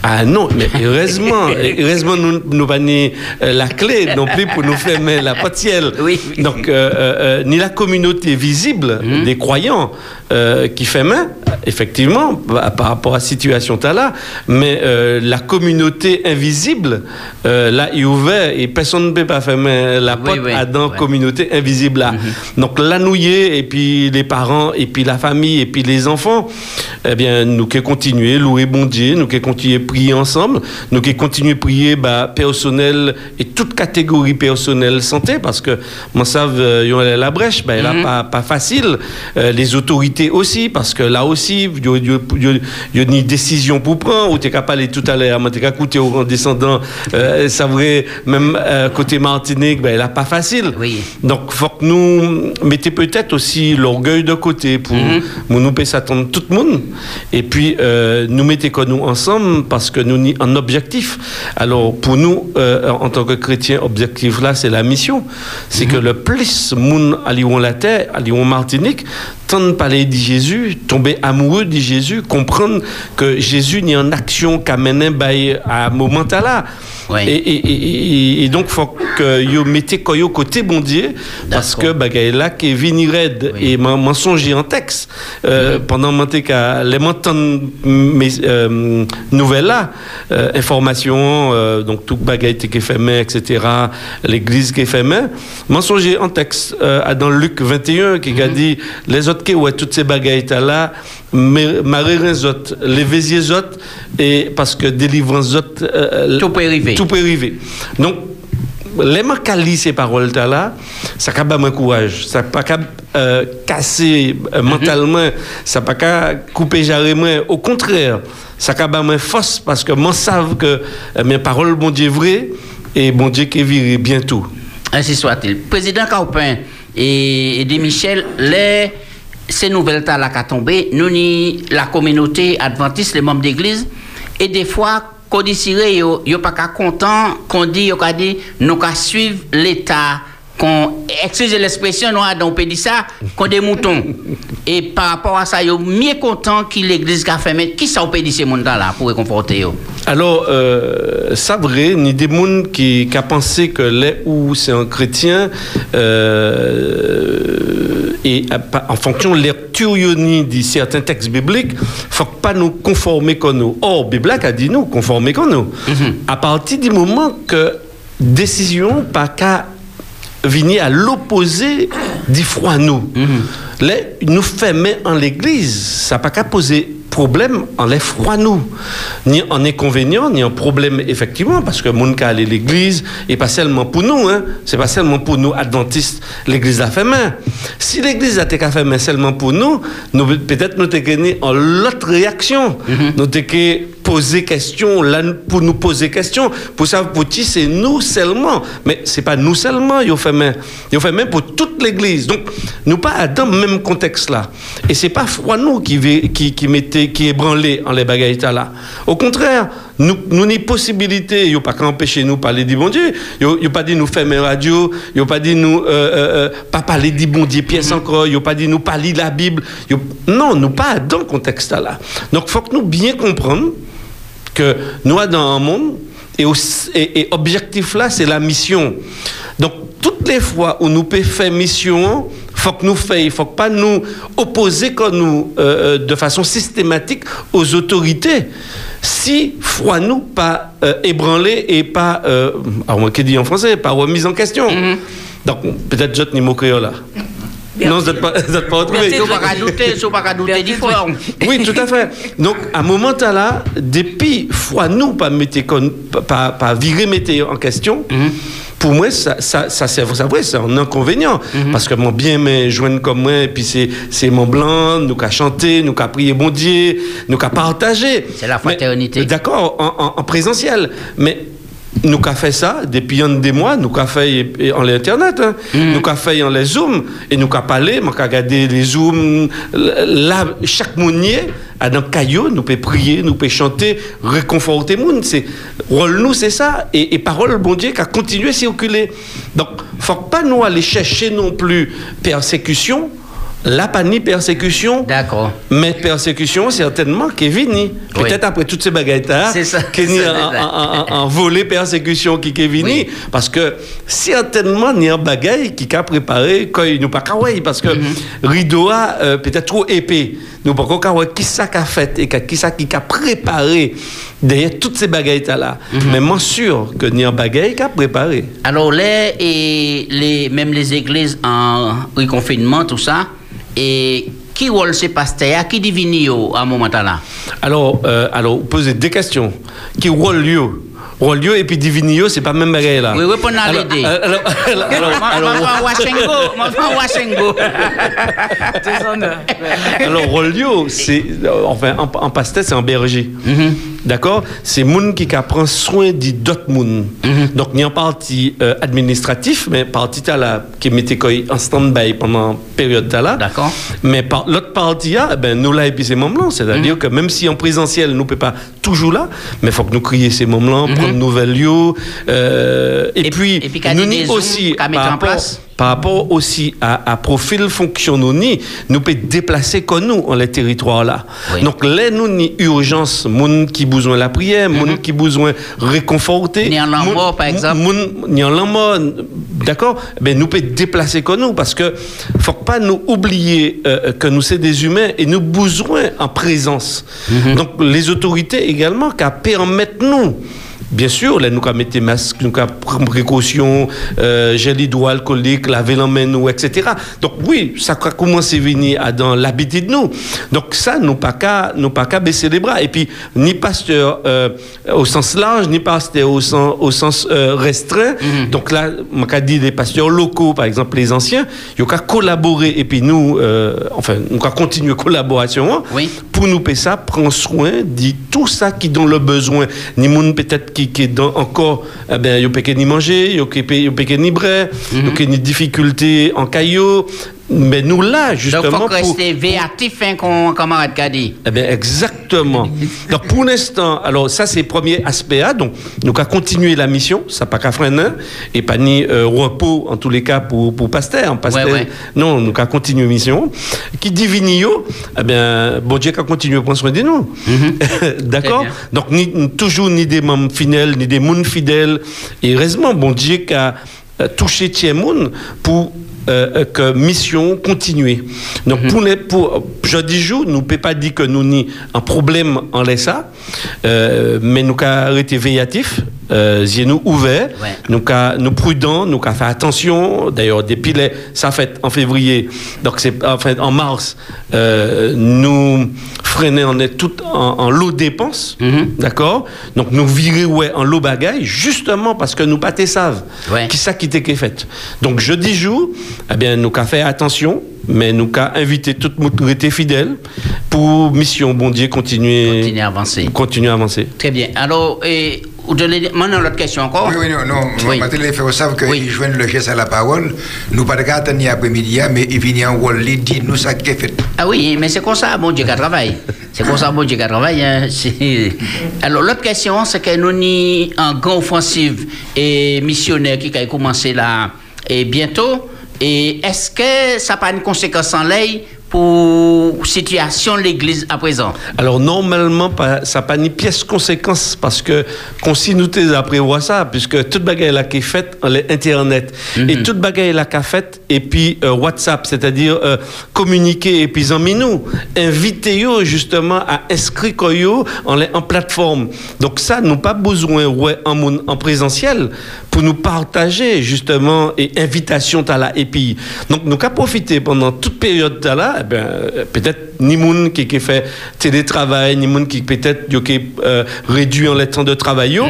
Ah non, mais heureusement, heureusement nous nous pas ni, euh, la clé non plus pour nous fermer la potielle. Oui. Donc euh, euh, ni la communauté visible des croyants euh, qui fait main, effectivement, bah, par rapport à la situation là, mais la communauté invisible, là, il est ouvert et personne ne peut pas fermer la porte oui, à dans ouais. communauté invisible là. Donc la nouiller et puis les parents et puis la famille et puis les enfants, eh bien nous qui continuer louer bon Dieu, nous qui continuer prier ensemble, nous qui continuer prier bah, personnel et toute catégorie personnelle santé parce que moi savent yon allait la brèche, bah, elle a pas pas facile, Euh, les autorités aussi parce que là aussi il y a- une décision pour prendre ou t'es capable tout à l'heure, t'es coûter en descendant, euh, ça vrai même euh, côté Martinique, bah, elle a pas facile. Oui. Donc, faut que nous mettez peut-être aussi l'orgueil de côté pour pour nous pas s'attendre tout le monde. Et puis, euh, nous mettez que nous ensemble parce que nous ni un objectif. Alors, pour nous, euh, en tant que chrétiens, objectif là, c'est la mission. C'est que le plus monde à Lyon la terre, à Lyon Martinique, tant de parler de Jésus, tomber amoureux de Jésus, comprendre que Jésus n'est en action qu'à mener à un moment là. Et, et, et, donc, faut que vous mettez koyo côté bon Dieu, parce que bagay là qui est vini red Oui. et mensonger en texte euh, pendant monter qu'à les m'entendre mes euh, nouvelles là, euh, informations, euh, donc tout bagay qui est fait etc. L'église qui est fait main, mensonger en texte euh, à dans Luc 21 qui a dit les autres qui ouais toutes ces bagailles là, les autres, les vésiers autres et parce que délivrance autres Tout peut arriver. tout peut arriver. Donc, les qui lisent ces paroles là, ça n'a pas courage, ça pas euh, casser euh, mentalement, ça pas couper jarrement. Au contraire, ça n'a pas force parce que moi savent que euh, mes paroles, bon Dieu, vraies et bon Dieu qui viré bientôt. Ainsi soit-il. Président Caupin et, et de Michel, les, ces nouvelles là qui tombé, nous ni la communauté adventiste, les membres d'église, et des fois, Kodisire yo, yo pa ka kontan, kondi yo ka di nou ka suiv l'Etat. Qu'on, excusez l'expression, nous, on peut dire ça, qu'on des moutons. Et par rapport à ça, yo mieux content que l'église a fait, mais qui ça peut dire ces monde là pour réconforter yo? Alors, euh, ça vrai, ni des gens qui, qui a pensé que les où c'est un chrétien, euh, et pa- en fonction de lecture yoni de certains textes bibliques, faut pas nous conformer comme nous. Or, Bible a dit nous conformer comme nous. À partir du moment que décision pas qu'à venir à l'opposé du froid nous. Les, nous fermer en l'église, ça n'a pas qu'à poser problème en les froid nous. Ni en inconvénient, ni en problème effectivement, parce que mon cas aller l'église, et pas seulement pour nous, hein, c'est pas seulement pour nous adventistes, l'église a fait main. Si l'église a été fait main seulement pour nous, nous peut-être nous gagné en l'autre réaction. Nous t'es que poser question, là, pour nous poser question, pour savoir pour qui c'est nous seulement. Mais c'est pas nous seulement, ont fait. Ils ont fait main pour toute l'église. Donc, nous pas dans le même contexte là. Et c'est pas froid nous qui, qui, qui mettait, qui ébranlait en les bagailles là. Au contraire, nous nous ni possibilité yo pas qu'à empêcher nous parler du bon Dieu. Yo yo pas dit nous fermer radio yo pas dit nous euh, euh, euh, pas parler du bon Dieu pièce encore yo pas dit nous parler de la Bible. Non nous pas dans le contexte là. Donc faut que nous bien comprendre que nous sommes dans un monde et, aussi- et, et objectif là c'est la mission. Donc toutes les fois où nous pouvons faire mission faut que nous fassions, faut que pas nous opposer comme nous euh, de façon systématique aux autorités si foi nous pas euh, ébranlé et pas euh, alors moi qui dit en français pas remise en question. Donc peut-être je ni mot créole là non vous n'êtes pas vous êtes pas retrouvé pas pas oui, tout à fait. Donc, à un moment là, depuis, foi nous, pas, con- pas, pas virer mettre en question, pour moi, ça, ça, ça c'est vrai, c'est un inconvénient. Parce que mon bien, mais joindre comme moi, et puis c'est, c'est mon blanc, nous qu'à chanter, nous qu'à prier bon Dieu, nous qu'à partager. C'est la fraternité. D'accord, en, en- en présentiel. Mais nous qu'a fait ça depuis un des mois, nous qu'a fait en l'internet, hein. nous qu'a fait en les zooms et nous qu'a parlé, nous qu'a regardé les zooms là chaque mounier à dans caillou, nous peut prier, nous peut chanter, réconforter monde, c'est rôle nous c'est ça et, et parole bon Dieu qu'a continué à circuler. Donc faut pas nous aller chercher non plus persécution, la pas ni persécution, D'accord. mais persécution, certainement, qui est venu. Oui. Peut-être après toutes ces baguettes-là, C'est ça, qui est c'est en, ça. en- en- en volée persécution qui est venu. Oui. Parce que certainement, il y a un bagaille qui a préparé quand il nous pas. Parce que Mhm. rideau a euh, peut-être trop épais. Nous pas kawaii qui ça qu'a fait et qui ça qui a préparé derrière toutes ces baguettes-là. Mhm. Mais moi sûr que il y a un bagaille qui a préparé. Alors, les, et les, même les églises en reconfinement, tout ça, et qui rôle ces pasteurs, qui divine yo à un moment là? Alors, euh, alors, poser deux questions. Qui rôle lieu Rôle lieu et puis divinio, c'est pas même bagaille là. Oui, oui, pour nous Alors, l'aider. euh, alors, alors, alors, alors, Moi, moi, Washengo, moi, moi, Washengo. alors, Rolio, c'est, euh, enfin, en, en pasteur, c'est un berger. D'accord? C'est moun qui prend soin d'autres moun. Mhm. Donc, il y a un parti euh, administratif, mais parti t'as là, qui mettait en stand-by pendant période là. D'accord. Mais par l'autre partie, ah, ben, nous là, et puis ces moments-là. C'est-à-dire que même si en présentiel, nous ne pouvons pas toujours là, mais il faut que nous crier ces moments-là, prendre de nouvelles lieux. euh, et, Et- puis, et puis qu'à nous ni Zooms aussi, par en place. Par rapport aussi à, à profil fonctionnel, ni, nous pouvons déplacer comme nous en les territoires là. Oui. Donc là, nous ni urgence, moun qui besoin la prière, moun qui besoin réconforter. Ni en mort, par exemple. moun- ni en mort, d'accord? Ben nous pouvons déplacer comme nous parce que faut pas nous oublier euh, que nous sommes des humains et nous besoin en présence. Mhm. Donc les autorités également qu'à permettre nous Bien sûr, là, nous avons mis des masques, nous avons pris précaution, euh, gel hydro alcoolique, laver la main, nous, etc. Donc, oui, ça a commencé à venir à dans l'habitude de nous. Donc, ça, nous pas qu'à, nous pas qu'à baisser les bras. Et puis, ni pasteur euh, au sens large, ni pasteur au sens, au sens euh, restreint. Donc, là, moi, qu'a dit les pasteurs locaux, par exemple, les anciens, ils ont qu'à collaborer. Et puis, nous, euh, enfin, nous qu'à continuer collaboration. hein, Oui. pour nous payer ça, prend soin de tout ça qui dont le besoin. Ni peut-être qui, qui est dans encore, eh ben, yo peut ni manger, yo peut yo peut ni bras, yo peut ni difficulté en caillou. Mais nous là, Donc, justement, il faut pour, rester véatif, hein, comme camarade qu'a dit. eh bien, exactement. Donc, pour l'instant, alors, ça, c'est le premier aspect. hein. Donc, nous avons continué la mission, ça pas qu'à freiner, et pas ni euh, repos, en tous les cas, pour, pour Pasteur. Pasteur, Ouais, ouais. Non, nous avons continué la mission. Qui dit Vinio, eh bien, bon Dieu, a continué à prendre soin de nous. D'accord? Très bien. Donc, ni, toujours ni des membres fidèles, ni des mouns fidèles. Et heureusement, bon Dieu, qui a euh, touché Thierry Moun pour euh, euh, que mission continue. Donc, Mhm. pour les, pour, je dis jour, nous ne pouvons pas dire que nous ni un problème en laisse ça, euh, mais nous avons arrêté véatif, euh, nous ouverts, Ouais. nous avons nous prudents, nous avons fait attention. D'ailleurs, depuis les, ça fait en février, donc c'est enfin en mars, euh, nous freiner on est tout en, en lot dépenses, Mhm. d'accord? Donc nous virer ouais en lot bagaille justement parce que nous pas savent Ouais. qui ça qui t'est fait? Donc jeudi jour, eh bien nous qu'a fait attention, mais nous qu'a invité toute monde rester fidèle pour mission bon Dieu continuer Continuer à avancer. continuer à avancer. Très bien. Alors, et, Ou de les... Maintenant, l'autre question encore. Oui, oui, non, non. Oui. Les faire savent qu'ils Oui. joignent le geste à la parole. Nous pas de cas attendre après-midi, hein, mais ils viennent en rôle, ils disent nous ça qui est fait. Ah oui, mais c'est comme ça, bon Dieu, qui travaille. C'est comme ça, bon Dieu, qui travaille. hein. Alors, l'autre question, c'est que nous avons un grand offensive et missionnaire qui a commencé là et bientôt. Et est-ce que ça n'a pas une conséquence en l'air pour situation de l'Église à présent? Alors normalement, pas- ça n'a pas ni pièce conséquence parce que nous t'es prévoit ça, puisque toute bagaille là qui est faite Internet. Et toute bagaille là qui est faite et puis euh, WhatsApp, c'est-à-dire euh, communiquer et puis en nous, inviter yo justement à inscrire en, en plateforme. Donc ça, nous pas besoin ouais en, mon- en présentiel pour nous partager justement et invitation à la et puis. Donc nous qu'à profiter pendant toute période là, ben, euh, peut-être ni moun qui, qui fait télétravail, ni moun qui peut-être euh, réduit en le temps de travail yo.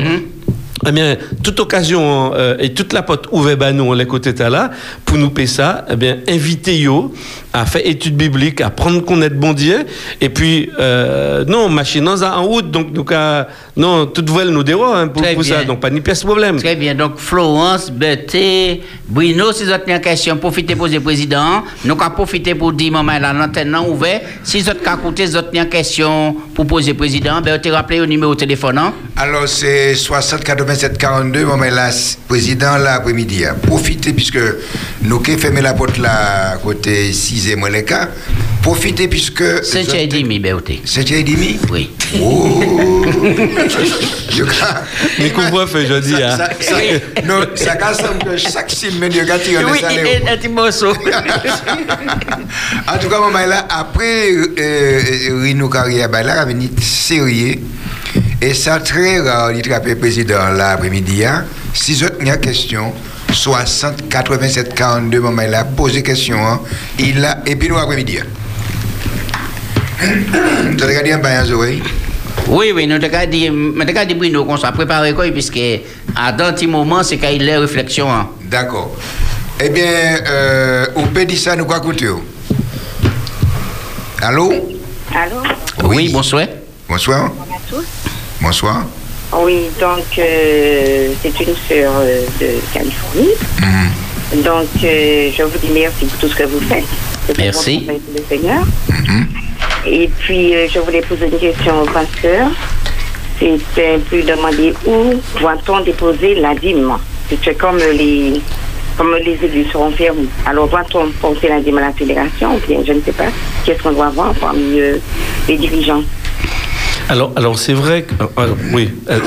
Eh bien, toute occasion euh, et toute la porte ouverte à nous, les côtés là, pour nous payer ça, eh bien, inviter yo à faire études bibliques, à prendre connaître bon Dieu, et puis, euh, non, machine en route, donc, nous, qu'à- non, toute voile nous déroule hein, pour, pour ça, donc pas ni pièce problème. Très bien. Donc, Florence, Berthe, Bruno, si vous avez une question, profitez pour le président. Nous avons profité pour dire, maman, la l'antenne est ouverte. Si vous avez écouté, vous avez une question pour poser président, ben, vous rappelez au numéro de téléphone. hein. Alors, c'est 60 87 42, moment là, président l'après-midi. hein. Profitez, puisque nous qui fermé la porte là, côté 6 et moins les cas. Profitez, puisque. C'est et demi, Berthe. C'est et demi Oui. Oh Je crois- Mais couvre-feu, je dis, Ça- hein. ça- ça- Non, ça casse que chaque semaine, il y a tiré Oui, et un petit morceau. en tout cas, maman, là, après euh, Rino Carrière, ben, là, il est sérieux. Et ça, très rare, il trappe le président l'après-midi. Hein. Si vous avez une question, 60 87 42, maman, là, posez question. Hein. Il a, et puis nous, après-midi. hein. Vous avez regardé un bain, Zoé? Oui, oui, nous avons dit, nous avons dit Bruno qu'on soit préparé, quoi, puisque à dans un petit moment, c'est qu'il y a réflexion. hein. D'accord. Eh bien, euh, au PD, ça, nous quoi écouter? Allô? Allô? Oui, bonsoir. Bonsoir. Bonjour à tous. Bonsoir. Oui, donc euh, c'est une sœur euh, de Californie. Mhm. Donc euh, je vous dis merci pour tout ce que vous faites. Merci. le Seigneur. Mhm. Et puis euh, je voulais poser une question au pasteur. C'était plus demander où doit-on déposer la dîme? C'est comme les comme les églises seront fermées. Alors doit-on porter la dîme à la fédération ou bien je ne sais pas. Qu'est-ce qu'on doit voir parmi euh, les dirigeants? Alors, alors c'est vrai que. euh, euh, oui. euh,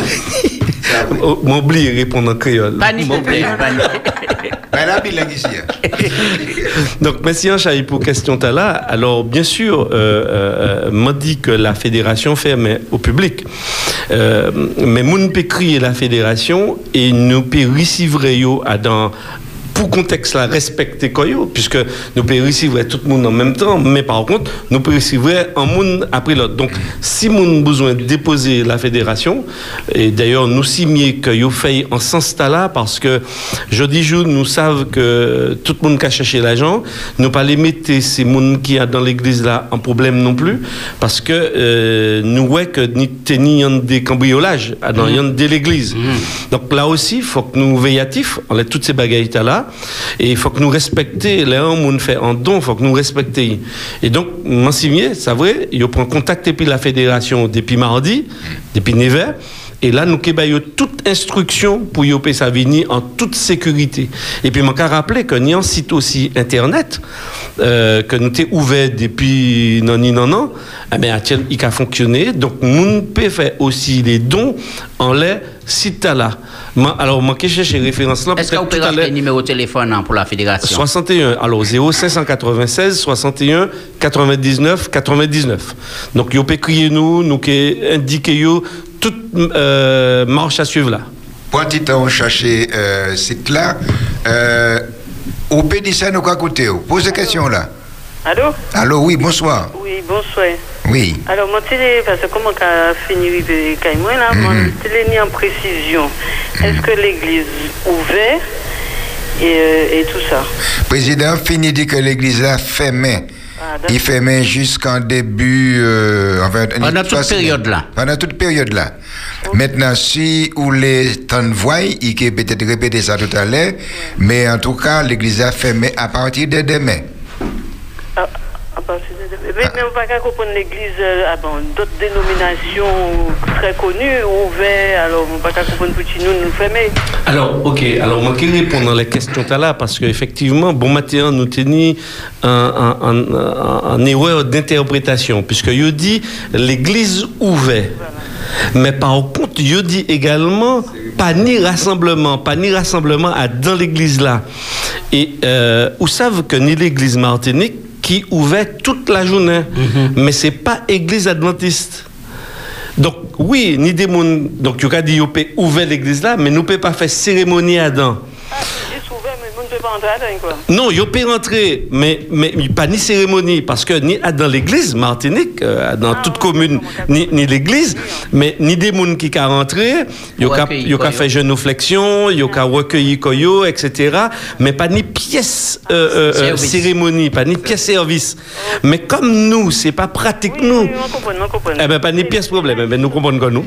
oh, M'oublie de répondre en créole. Pas ni M'oublie. hein. Donc, merci Anchaï pour question là. Alors, bien sûr, euh, euh, m'a dit que la fédération ferme au public. Euh, mais moun peut crier la fédération et nous peut recevoir yo à dans pour contexte là respecter quoi yo, puisque nous pouvons recevoir tout le monde en même temps mais par contre nous pouvons recevoir un monde après l'autre. Donc si moun besoin de déposer la fédération et d'ailleurs nous signer que yo fait en sens là parce que jeudi jour nous savons que tout le monde qui a cherché l'argent nous pas les mettre ces monde qui a dans l'église là en problème non plus parce que euh, nous voyons que ni ni des cambriolages ah, dans y a de l'église. Donc là aussi il faut que nous veillastifs on a toutes ces bagailles là et il faut que nous respecter les hommes on fait en don il faut que nous respecter et donc m'en signer c'est vrai il prend contact depuis la fédération depuis mardi depuis Nevers et là, nous avons toute instruction pour Yopé Savini en toute sécurité. Et puis, je me rappeler que nous site aussi Internet, euh, que nous avons ouvert depuis non, non, non, eh bien, il a fonctionné. Donc, nous pouvons faire aussi les dons en les sites là. Alors, je cherche les références là. Est-ce que vous pouvez le numéro de téléphone hein, pour la fédération? 61, alors 0596 61 99 99. Donc, vous pouvez crier nous, nous qui indiquer toute euh, marche à suivre là. Pour un petit temps, on cherchait euh, site là. Euh, au PD, ça, nous quoi écouter? Posez question là. Allô? Allô, oui, bonsoir. Oui, bonsoir. Oui. Alors, mon télé, parce que comment qu'a fini avec moi là, mon télé ni en précision. Est-ce que l'église ouverte et, euh, et tout ça? Président fini dit que l'église a fermé. Ah. Il fermait jusqu'en début, euh, Pendant toute période là. Pendant toute période là. Maintenant, si vous les temps voix, il peut peut-être répéter ça tout à l'heure, mais en tout cas, l'église a fermé à partir de demain. Ah, ah, Mais, on va pas comprendre l'église, euh, ah bon, d'autres dénominations très connues, ouvertes, alors on va pas comprendre pour nous nous fermer. Alors, ok, alors moi qui répondre à la question tout à l'heure, parce qu'effectivement, bon matin, nous tenons un, un, un, un- un erreur d'interprétation, puisque il dit l'église ouverte. Mais par contre, il dit également pas ni rassemblement, pas ni rassemblement à, dans l'église là. Et euh, vous savez que ni l'église Martinique qui ouvert toute la journée, mais c'est pas église adventiste. Donc, oui, ni des moun, donc, tu as dit, ouvrir l'église là, mais nous ne pouvons pas faire cérémonie à dedans. Ah, peut. Non, vous pouvez rentrer, mais, mais pas ni cérémonie, parce que ni à- dans l'église, Martinique, euh, dans toute commune, ni, ni l'église, mais ni des moun qui sont rentrés, ils Ou accueillir ont koyo. fait genuflexion, ils ont recueilli koyo, etc. Mais pas ni pièce euh, euh, euh, Service. cérémonie, pas ni pièce service. Mais comme nous, c'est pas pratique Oui, nous. oui, on comprend, on comprend. Eh ben, pas ni pièce problème, eh ben, nous comprenons que nous.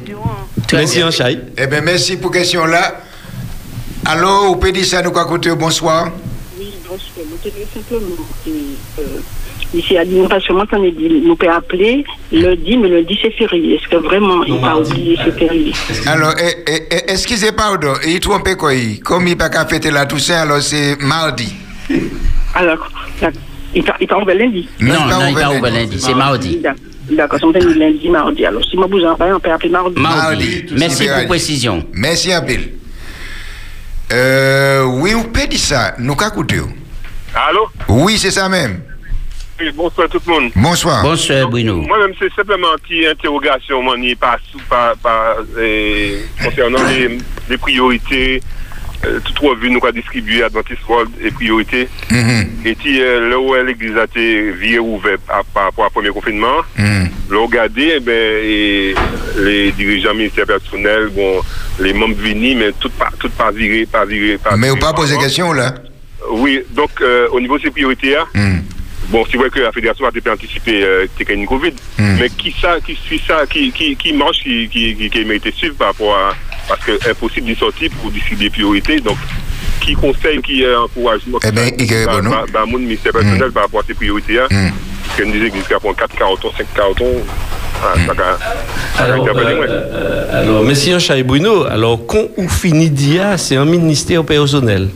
Merci, en. Eh bien, merci pour question là. Alors, vous pouvez dire ça, nous, côté bonsoir. Oui, bonsoir. Je voudrais simplement euh, ici à Lyon, parce que moi, quand on dit, nous pouvons appeler lundi, mais lundi c'est férié. Est-ce que vraiment, il va oublier c'est férié? Alors, eh, eh, eh, excusez pardon, il trompe quoi il Comme il n'a pas qu'à fêter la Toussaint, alors c'est mardi. Alors, il va ouvert lundi? Non, pas non, il va ouvert lundi. c'est mardi. D'ac- D'accord, c'est on lundi, mardi. Alors, si moi vous en parle, on peut appeler mardi. Mardi. Merci pour précision. Merci à Bill. Euh, oui, vous pouvez dire ça, nous écouter. Allô? Oui, c'est ça même. Oui, bonsoir tout le monde. Bonsoir. Bonsoir, Bruno. Moi-même, c'est simplement une petite interrogation, moi, ni pas, pas, pas, euh, concernant les, les priorités. Euh, tout revue, nous avons distribué à Dentist World et priorités. Mhm, Et puis, euh, là où l'église a été virée ouverte par rapport au premier confinement, mhm. regardez, eh ben, et les dirigeants ministères personnels, bon, les membres venus, mais tout pas, tout pas viré, pas viré, pas Mais vous pas poser par question là? Oui, donc, euh, au niveau de ces priorités, Mhm. Bon, c'est vrai que la fédération a été anticipée euh, c'était une Covid, Mm. mais qui ça, qui suit ça, qui, qui, qui marche, qui, qui, qui, qui mérite suivre par rapport à. Parce que impossible d'y sortir pour décider des priorités. Donc, qui conseille, qui euh, encouragement Eh ben, il y a par mon ministère personnel par rapport à ces priorités. Hein, Mm. Parce que nous églises qui prend 4 cartons, 5 cartons. Ah, Alors, euh, euh, alors, Monsieur Chai Bruno, alors, quand on finit d'IA, c'est un ministère personnel.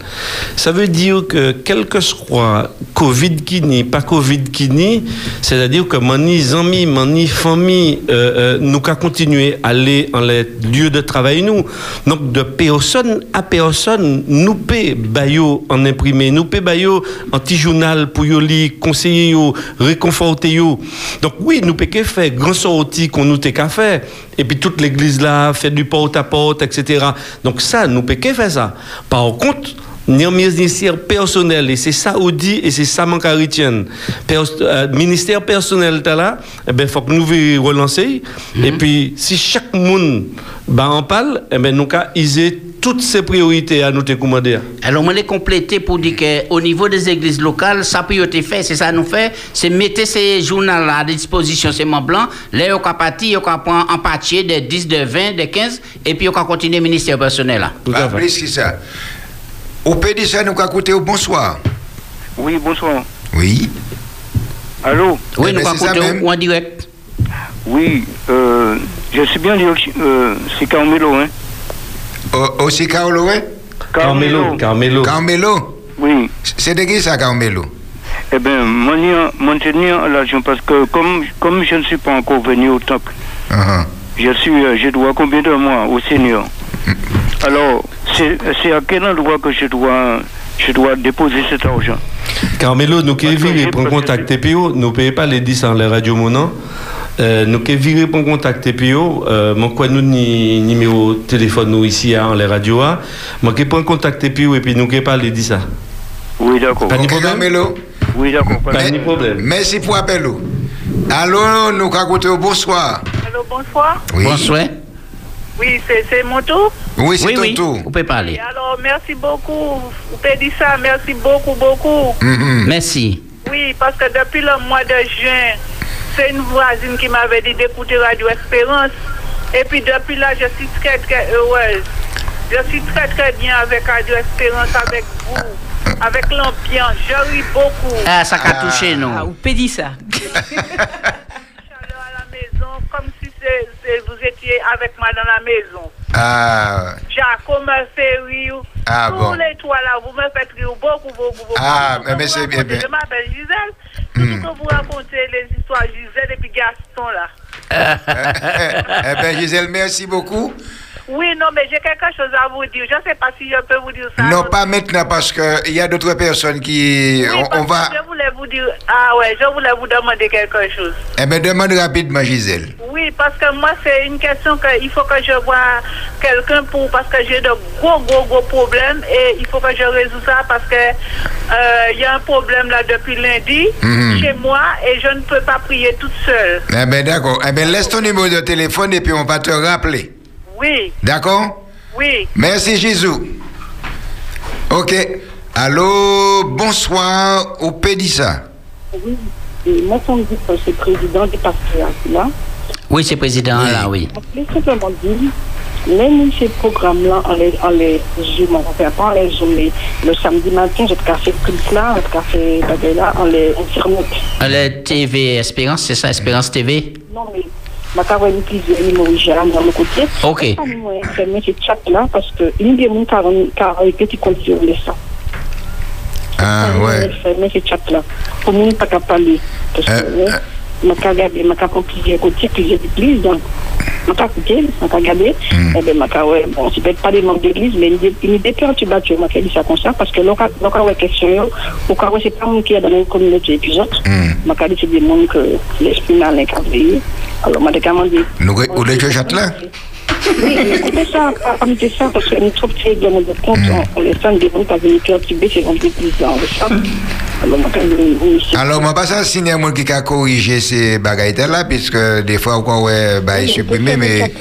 Ça veut dire que, quel que soit Covid qui n'y, pas Covid qui n'y, c'est-à-dire que mon amis, mon famille, euh, euh, nous qu'à continuer à aller dans les lieux de travail, nous. Donc, de personne à personne, nous paie bayo en imprimé, nous paie bayo en petit journal pour yo li conseiller yo, réconforter yo. Donc, oui, nous paie que faire grand sortie qu'on nous t'est qu'à faire. Et puis, toute l'église là, fait du porte à porte, etc. Donc, ça, nous que faire ça. Par contre, ministère personnel, et c'est ça dit, et c'est ça mon caritienne. ministère personnel, t'as là, eh ben, faut que nous relancer. Et puis, si chaque monde, bah, en parle, eh ben, nous, iser toutes ces priorités à nous te commander. Alors, moi, les compléter pour dire qu'au niveau des églises locales, ça peut être fait, c'est ça nous fait, c'est mettre ces journaux-là à disposition, ces membres blancs, là, on peut partir, on peut prendre en partie de 10, de 20, de 15, et puis on peut continuer le ministère personnel là. Tout à fait. que ça? Dire ça, nous qu'à écouter bonsoir. Oui, bonsoir. Oui. Allô? Oui, Eh nous ben, pouvons c'est ça écouter même. ou en direct. Oui, euh, je suis bien euh, c'est Carmelo, hein Au- Aussi Carlo, ouais Carmelo, Carmelo. Carmelo. Oui. C'est de qui ça, Carmelo? Eh bien, mon mon tenir à l'argent parce que comme, comme je ne suis pas encore venu au temple, Uh-huh. je suis, euh, je dois combien de mois au Seigneur Alors, c'est c'est à quel endroit que je dois, je dois déposer cet argent? Carmelo, nous qui j'ai pour pas- contact TPO, nous payons pas les 10 en les radios monant. Euh, nous qui viré pour contact TPO, euh, mon quoi nous ni numéro de téléphone nous ici hein, en les radios hein. Moi qui prends contact TPO et puis nous qui pas les 10 ça. Oui, d'accord. Pas de problème? Oui, d'accord. pas de- Pas de problème. Merci pour l'appel. Allô, nous qu'à écouter bonsoir. Allô, bonsoir. Oui. Bonsoir. Oui, c'est c'est mon tour. Oui, c'est Oui, ton oui, tour. vous pouvez parler. Et alors, merci beaucoup. Vous pouvez dire ça, merci beaucoup, beaucoup. Mhm. Merci. Oui, parce que depuis le mois de juin, c'est une voisine qui m'avait dit d'écouter Radio Espérance. Et puis depuis là, je suis très très heureuse. Je suis très très bien avec Radio Espérance, avec vous, avec l'ambiance. Je ris beaucoup. Ah, ça a touché, non Ah, ou pédit ça. à la maison, comme si vous étiez avec moi dans la maison. Ah, me fait rire. Ah, Tous bon. les trois là, vous me faites rire beaucoup, beaucoup, beaucoup. Ah, mais c'est bien. Je m'appelle Gisèle. Surtout que vous racontez les histoires Gisèle et puis Gaston là. eh bien, Gisèle, merci beaucoup. Oui, non, mais j'ai quelque chose à vous dire. Je ne sais pas si je peux vous dire ça. Non, pas maintenant, parce qu'il y a d'autres personnes qui... Oui, on, parce on va... que je voulais vous dire. Ah ouais, je voulais vous demander quelque chose. Eh bien, demande rapidement, Gisèle. Oui, parce que moi, c'est une question qu'il faut que je vois quelqu'un pour. Parce que j'ai de gros, gros, gros problèmes et il faut que je résous ça parce que euh, il y a un problème là depuis lundi Mhm. chez moi et je ne peux pas prier toute seule. Eh bien, d'accord. Eh bien, laisse ton numéro de téléphone et puis on va te rappeler. Oui, D'accord? Oui. Merci, Jésus. OK. Allô, bonsoir au Pédissa. Oui, et moi, on me dit que c'est le président du patriarcat là. Oui, c'est président là, oui. Je voulais simplement dire, même ces programmes-là, on les, on les zoom, on fait pas, on les zoom. mais Le samedi matin, j'ai fait plus là, j'ai fait bagay là, on les internet. Le TV Espérance, c'est ça, Espérance TV Non, mais ma carrière plusieurs numéros j'ai dans le côté. Ok. Moi, fermer ce chat là parce que l'une des gens qui a répété qu'on sur les ça. Ah, ouais. Fermer ce chat là. Pour moi, pas qu'à parler. Ma carrière, ma carrière plusieurs côtés, plusieurs églises, donc. Ma carrière, écouté, ma carrière, regardé. Eh bien, ma carrière, bon, c'est peut-être pas des membres d'église, mais il y a des perturbations, ma carrière, dit ça comme ça, parce que l'on a question, au cas où c'est pas moi qui est dans une communauté et puis autres. Ma carrière, c'est des gens que l'esprit malin qui a veillé. Alors, ma Oui, mais écoutez ça, comme c'est ça, parce que nous sommes très bien de compte, on, on les sent des groupes à venir perturber, c'est un peu plus dans le champ. Alors, moi, pas ça, signer un monde qui a corrigé ces bagailles là, puisque des fois, quoi, ouais, bah, il supprimé, mais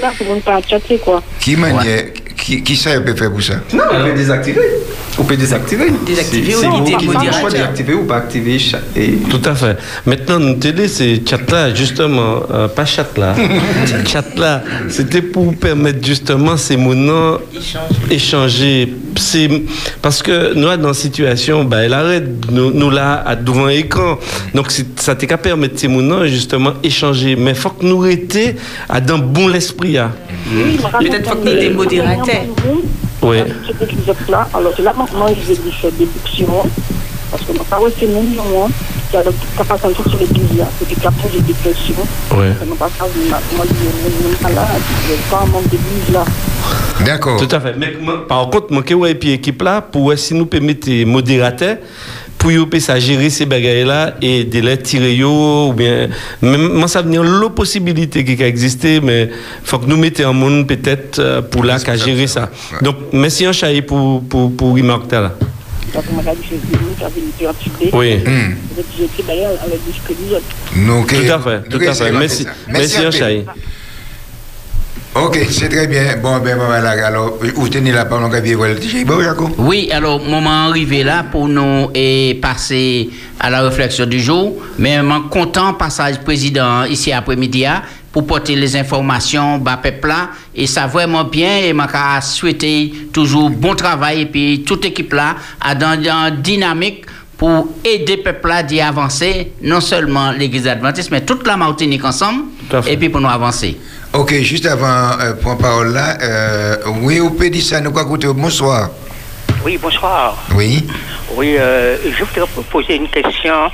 qui manière, qui, qui ça peut faire pour ça? Non, on peut désactiver. On peut désactiver. Désactiver C'est- ou c'est le soit désactiver ou pas activer. Et Tout à fait. Maintenant, nous t'aider, c'est chat là, justement, euh, pas chat là. chat là, c'était pour permettre justement ces mots échanger. C'est parce que nous, dans une situation, bah, elle arrête, nous, nous là, à devant écran. Donc, ça t'est qu'à permettre ces mots justement échanger. Mais faut que nous restions à dans bon l'esprit. hein. Peut-être faut que nous des modérateurs. Oui. Cet épisode-là, alors c'est là maintenant que je vais faire des déductions, parce que ma parole, c'est mon nom, qui a le capacité sur l'église, là, et puis qu'après, j'ai des questions. Ouais. Ça ne pas ça, moi, moi, je suis malade, je pas un membre d'église, là. D'accord. Tout à fait. Mais, par contre, moi, que ouais, puis équipe là, pour si nous permettez modérateur, pour y peut ça gérer ces bagailles là et de les tirer yo, ou bien même moi ça venir l'autre possibilité qui a existé mais faut que nous mettions en monde peut-être euh, pour là qu'à gérer ça. Donc merci en chahi pour pour pour remarque là. Oui. Hmm. J'ai été d'ailleurs avec des disques Nous, ok. Tout à fait, tout à fait. Merci, merci à en chahi. Ok, c'est très bien. Bon, ben, voilà. Alors, vous tenez la parole. Oui, alors, moment arrivé là pour nous et passer à la réflexion du jour. Mais je content passage président ici après-midi hein, pour porter les informations bas peuple là et ça vraiment bien et je souhaiter toujours bon travail et puis toute équipe là à dans une dynamique pour aider peuple là d'y avancer non seulement l'église adventiste mais toute la Martinique ensemble Tout à fait. et puis pour nous avancer. Ok, juste avant euh, prendre parole là, euh, oui, au nous écouter. Bonsoir. Oui, bonsoir. Oui. Oui, euh, je voudrais poser une question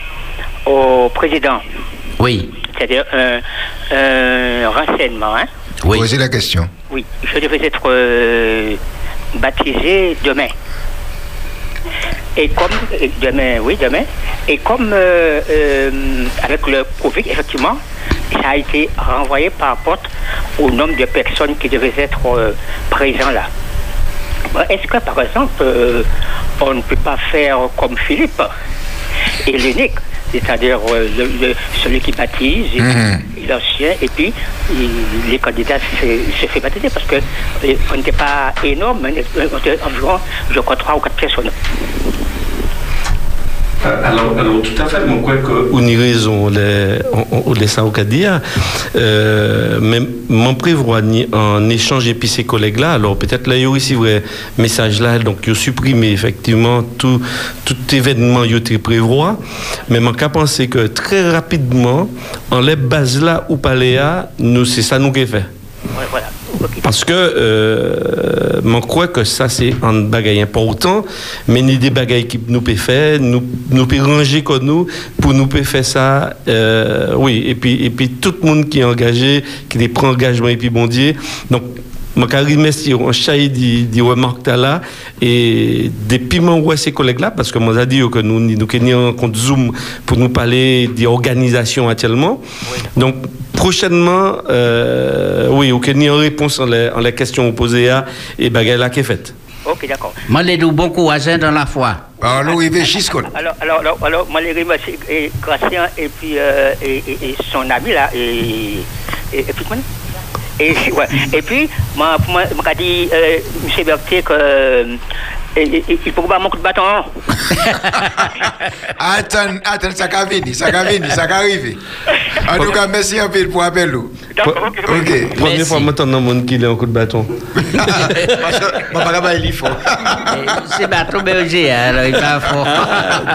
au président. Oui. C'est-à-dire un, un renseignement. Hein? Oui. Posez la question. Oui, je devais être euh, baptisé demain. Et comme euh, demain, oui, demain. Et comme euh, euh, avec le Covid, effectivement, ça a été renvoyé par rapport au nombre de personnes qui devaient être euh, présents là. Est-ce que par exemple, euh, on ne peut pas faire comme Philippe et l'unique, c'est-à-dire euh, le- le- celui qui baptise, et, Mhm. l'ancien, et puis il- les candidats se, se fait baptiser parce que euh, n'était pas énorme, était on était environ, je crois, trois ou quatre personnes. Alors, alors, tout à fait, moi, quoi que y raison, on, les ça au cas dire, euh, mais mon prévoit en échange et puis ces collègues-là, alors peut-être là, il y a aussi vrai message là, donc il a supprimé effectivement tout, tout événement il a prévoit, mais mon cas penser que très rapidement, en les bases là ou paléa, nous, c'est ça nous qui fait. Parce que euh, je crois que ça c'est un bagage important, mais ni des bagages qui nous peut faire, nous nous ranger comme nous pour nous faire ça. Euh, oui, et puis et puis tout le monde qui est engagé, qui prend engagement et puis bon Dieu. Donc je remercie un chat dit dit remarque là et depuis mon ouais ces collègues là parce que moi a dit que nous nous nous compte Zoom pour nous parler d'organisation actuellement. Donc prochainement euh, oui au Kenya en réponse en les, en les questions posées à et bagaille là qui est faite. Ok, d'accord. Moi, les deux bon courage hein, dans la foi. Alors, il. Alors, alors, alors, alors, moi, les remercie et Gracien et puis euh, et, et, et son ami là et et, et puis et, ouais. et puis, moi, moi, moi, dit, euh, M. Berthier, que euh, il faut pas mon coup de bâton. hein. Attends, attends, ça va venir, ça va venir, ça va arriver. En tout cas, merci un peu pour l'appel. Ok. Première fois, t'en as monde qui est en coup de bâton. Parce que, il est fort. C'est bateau berger, hein, alors il va fort.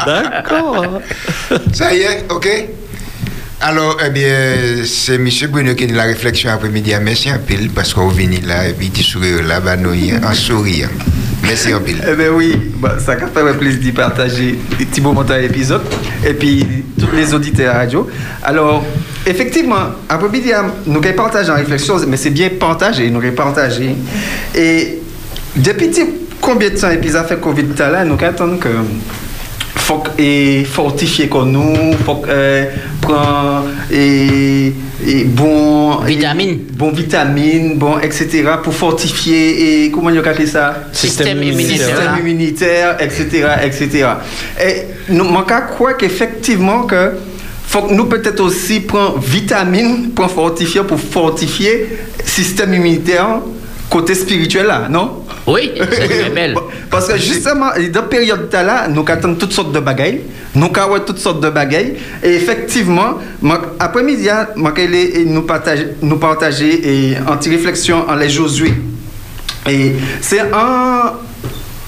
D'accord. Ça y est, ok? Alors, eh bien, c'est M. Bruno qui a la réflexion après-midi. Merci un peu parce qu'on vient là et puis il sourire là, bah, nous, en sourire. Merci un peu. Eh bien oui, bah, ça fait un plaisir de partager des petits moments à l'épisode et puis tous les auditeurs à radio. Alors, effectivement, après-midi, nous avons partagé en réflexion, mais c'est bien partagé, nous avons partagé. Et depuis combien de temps l'épisode fait Covid là, nous attendons que faut et fortifier comme nous, faut euh, prendre et, et bon Vitamine. et- bon vitamine, bon etc. pour fortifier et comment on appelle ça? Système immunitaire. système immunitaire, etc., etc. Et nous manquons quoi qu'effectivement que faut que nous peut-être aussi prendre vitamine pour fortifier pour fortifier système immunitaire côté spirituel là, non? Oui, c'est très belle. Parce que justement, dans la période de là, nous attendons toutes sortes de bagailles. Nous avons toutes sortes de bagailles. Et effectivement, après-midi, est- nous partager, nous partager et anti-réflexion en les Josué. Et c'est un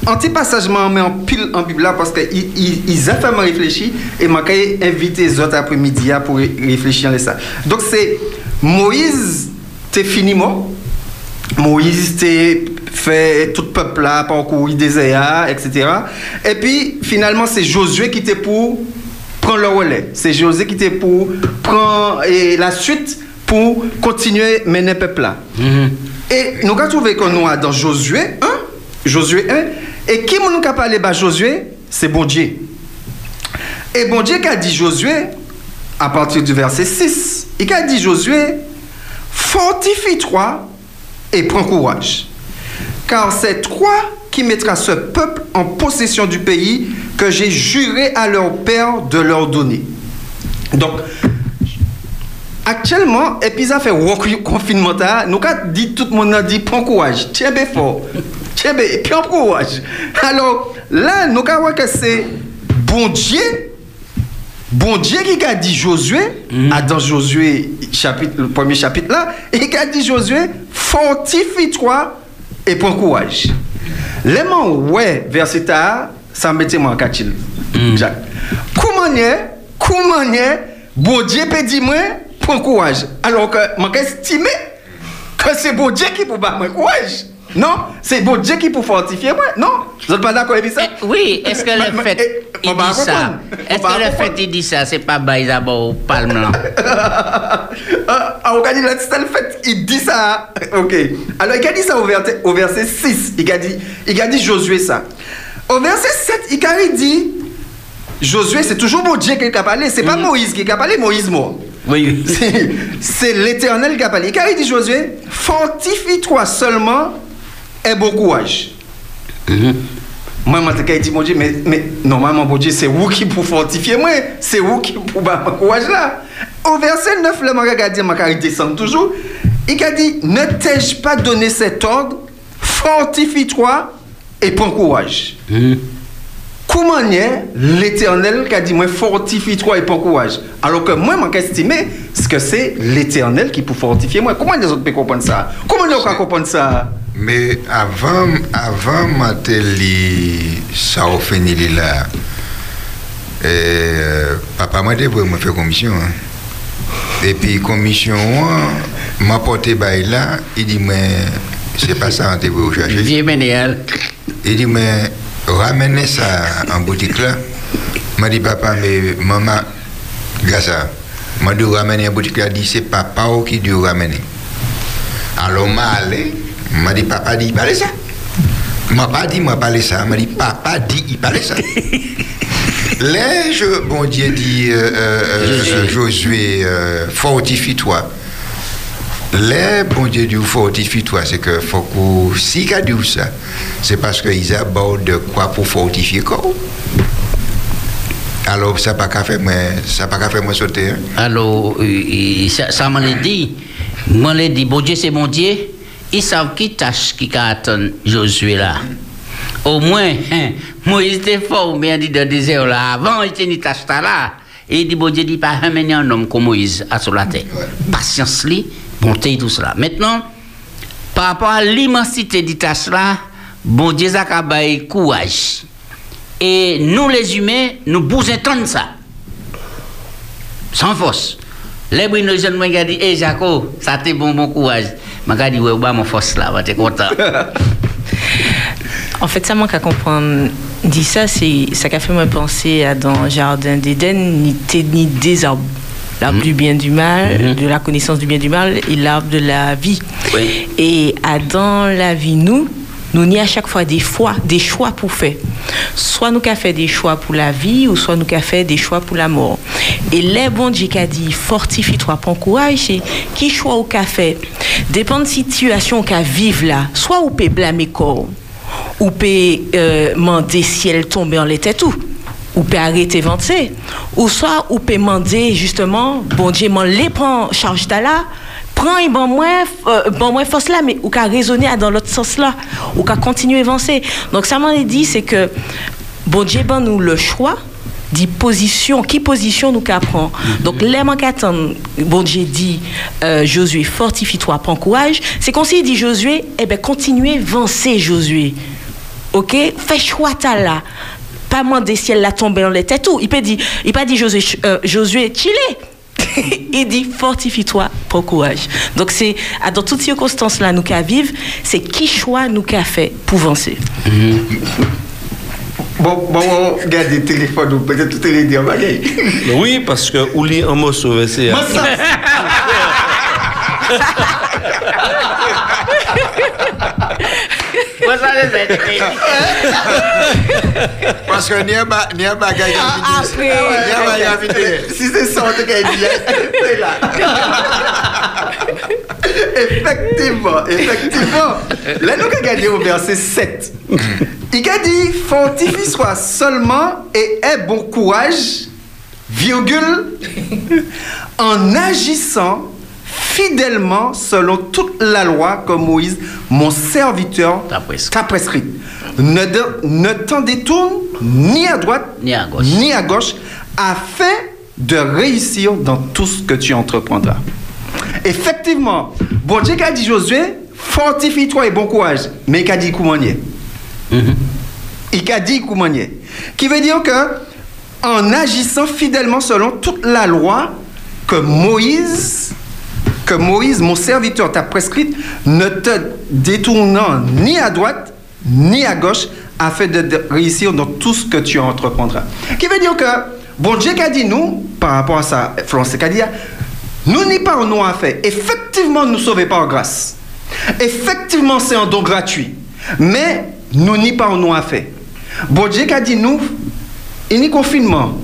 anti-passagement, mais en pile en Bible là, parce qu'ils ils, ils ont fait me réfléchir et j'ai invité les autres après-midi pour ré- réfléchir à ça. Donc, c'est Moïse, t'es fini, moi? Moïse fait tout le peuple là parcourir désert etc et puis finalement c'est Josué qui était pour prendre le relais. C'est Josué qui était pour prendre et la suite pour continuer mener le peuple là. Et nous avons trouvé que nous avons dans Josué 1 Josué 1 et qui nous a parlé de Josué? C'est bon Dieu. Et bon Dieu qui a dit Josué à partir du verset 6 il a dit Josué fortifie-toi et prends courage. Car c'est toi qui mettras ce peuple en possession du pays que j'ai juré à leur père de leur donner. Donc, actuellement, ça fait confinement, nous avons dit, tout le monde a dit, prends courage, tiens bien fort, tiens bien, prends courage. Alors, là, nous avons que c'est bon Dieu Bon Dieu qui a dit Josué, mm. à dans Josué, chapitre, le premier chapitre là, et qui a dit Josué, fortifie-toi et prends courage. Les mots, ouais, verset A, ça mettait moi en catil. Mm. Mm-hmm. Jacques. Comment est, comment est, bon Dieu peut dire moi, prends courage. Alors que, moi, estimé que c'est bon Dieu qui peut battre moi courage. Non, c'est bon Dieu qui peut fortifier moi. Non, vous n'êtes pas d'accord avec ça? Oui, est-ce que le fait mais- il on dit ça? Est-ce On que le fait il dit ça, c'est pas d'abord au palme là là, c'est le fait, il dit ça. Ok. Alors, il a dit ça au verset, au verset 6. Il a dit, il a dit Josué ça. Au verset 7, il a dit Josué, c'est toujours mon Dieu qui a parlé. C'est pas Moïse qui a parlé, Moïse mort. Oui, C'est- C'est l'éternel qui a parlé. Il a dit Josué, fortifie-toi seulement et bon courage. Moi, je me dit, mon Dieu, mais, mais normalement, mon Dieu, c'est vous qui pour fortifier moi. C'est vous qui pour mon courage là. Au verset 9, le mari a dit, il descend toujours. Il a dit, ne t'ai-je pas donné cet ordre? Fortifie-toi et prends courage. Kouman nye, l'Eternel ka di mwen fortifi tro e pou kouaj. Alo ke mwen man ka estime, ske se l'Eternel ki pou fortifi mwen. Kouman nye zot pe kompon sa? Kouman nye ou ka kompon sa? Me avan, avan mate li sa ou feni li la, e, papa mwen de pou mwen fe komisyon. E pi komisyon wan, mwen pote bay la, e di mwen, se pa sa an te pou ou chache. Vie mene al. E di mwen, ramenez ça en boutique là. M'a dit papa mais maman, grâce à m'a dit ramener en boutique là, dit c'est papa qui dit ramener. Alors m'a allé, m'a dit papa dit il ça. M'a pas dit m'a parlé ça, m'a dit papa dit il parlait ça. Là, je, bon Dieu dit, euh, euh, euh, Josué, euh, fortifie-toi. Là, bon Dieu dit, fortifie-toi, c'est que faut que, si qu'a dit ça, c'est parce qu'ils abordent quoi pour fortifier quoi. Alors, ça n'a pas qu'à faire, ça pas qu'à faire moi sauter. hein. Alors, euh, euh, ça, est dit. Est dit, bon Dieu, c'est mon Dieu. Ils savent qui tâche qui attend Josué là. Au moins, hein, Moïse était fort, mais il dit dans le désert là. Avant, il était une tâche là. Et il dit, bon Dieu, dit pas amener un homme comme Moïse à sur la terre. Patience, li, tout cela. Maintenant, par rapport à l'immensité des tâches là, bon Dieu, ça courage. Et nous, les humains, nous bousentons ça. Sans force. Les brino jeunes m'ont dit, hé Jaco, ça t'est bon, bon courage. M'a dit, ouais, bah, mon force là, t'es content. En fait, ça manque à comprendre. Dit ça, c'est ça qui a fait me penser à dans jardin d'Éden, ni ni des arbres. L'arbre du bien du mal, Mhm. de la connaissance du bien du mal, et l'arbre de la vie. Oui. Et Adam, la vie, nous, nous n'y à chaque fois des fois, des choix pour faire. Soit nous qu'a fait des choix pour la vie, ou soit nous qu'a fait des choix pour la mort. Et les bons Dieu qui a dit, fortifie-toi, prends courage, c'est qui choix au qu'a fait. Dépend de situation qu'a vivre là. Soit ou peut blâmer corps, ou peut euh, demander si elle tombe en l'état tout ou peut arrêter vanter ou soit ou peut demander justement bon Dieu m'en les prend charge là prends et bon moins euh, bon moins force là mais ou qu'à raisonner dans l'autre sens là ou qu'à continuer à avancer donc ça m'en est dit c'est que bon Dieu ben nous le choix dit position, qui position nous qu'à prendre. Donc, les attendre, bon Dieu dit, euh, Josué, fortifie-toi, prends courage. C'est qu'on s'il dit Josué, eh ben, continuez, avancer Josué. Ok? Fais choix là. Pas demander si elle l'a tombé dans les têtes tout. Il peut dire, il pas dit Josué, euh, Josué, chillez. il dit fortifie-toi, prends courage. Donc c'est à- dans toutes circonstances là nous qu'à vivre, c'est qui choix nous qu'a fait pour avancer. Bon, bon, bon, regardez le téléphone, ou peut-être tout est dire, bagaille. Oui, parce que Ouli en mot sauvé, c'est. Moi, ça, Moi, ça les aide. Parce que n'y a pas n'y a pas gagné. Ah, après. N'y a pas gagné. si c'est ça, on te dit, c'est là. effectivement, effectivement. Là, nous avons gagné au verset 7. Il a dit Fortifie-toi seulement et aie bon courage, virgule, en agissant fidèlement selon toute la loi que Moïse, mon serviteur, T'a prescrit. t'a prescrite. Ne, de- ne t'en détourne ni à droite Ni à gauche. ni à gauche, afin de réussir dans tout ce que tu entreprendras. Effectivement, bon Dieu a dit Josué, fortifie-toi et bon courage. Mais il a dit comment il est. Il a dit comment. Qui veut dire que, en agissant fidèlement selon toute la loi que Moïse, que Moïse, mon serviteur, t'a prescrite, ne te détournant ni à droite ni à gauche, afin de, réussir dans tout ce que tu entreprendras. Qui veut dire que, bon Dieu a dit nous, par rapport à ça, Florence a dit, nous n'y pas à faire. Effectivement, nous sauvons par grâce. Effectivement, c'est un don gratuit. Mais nous n'y pas à faire. Bon Dieu a dit nous, il n'y confinement,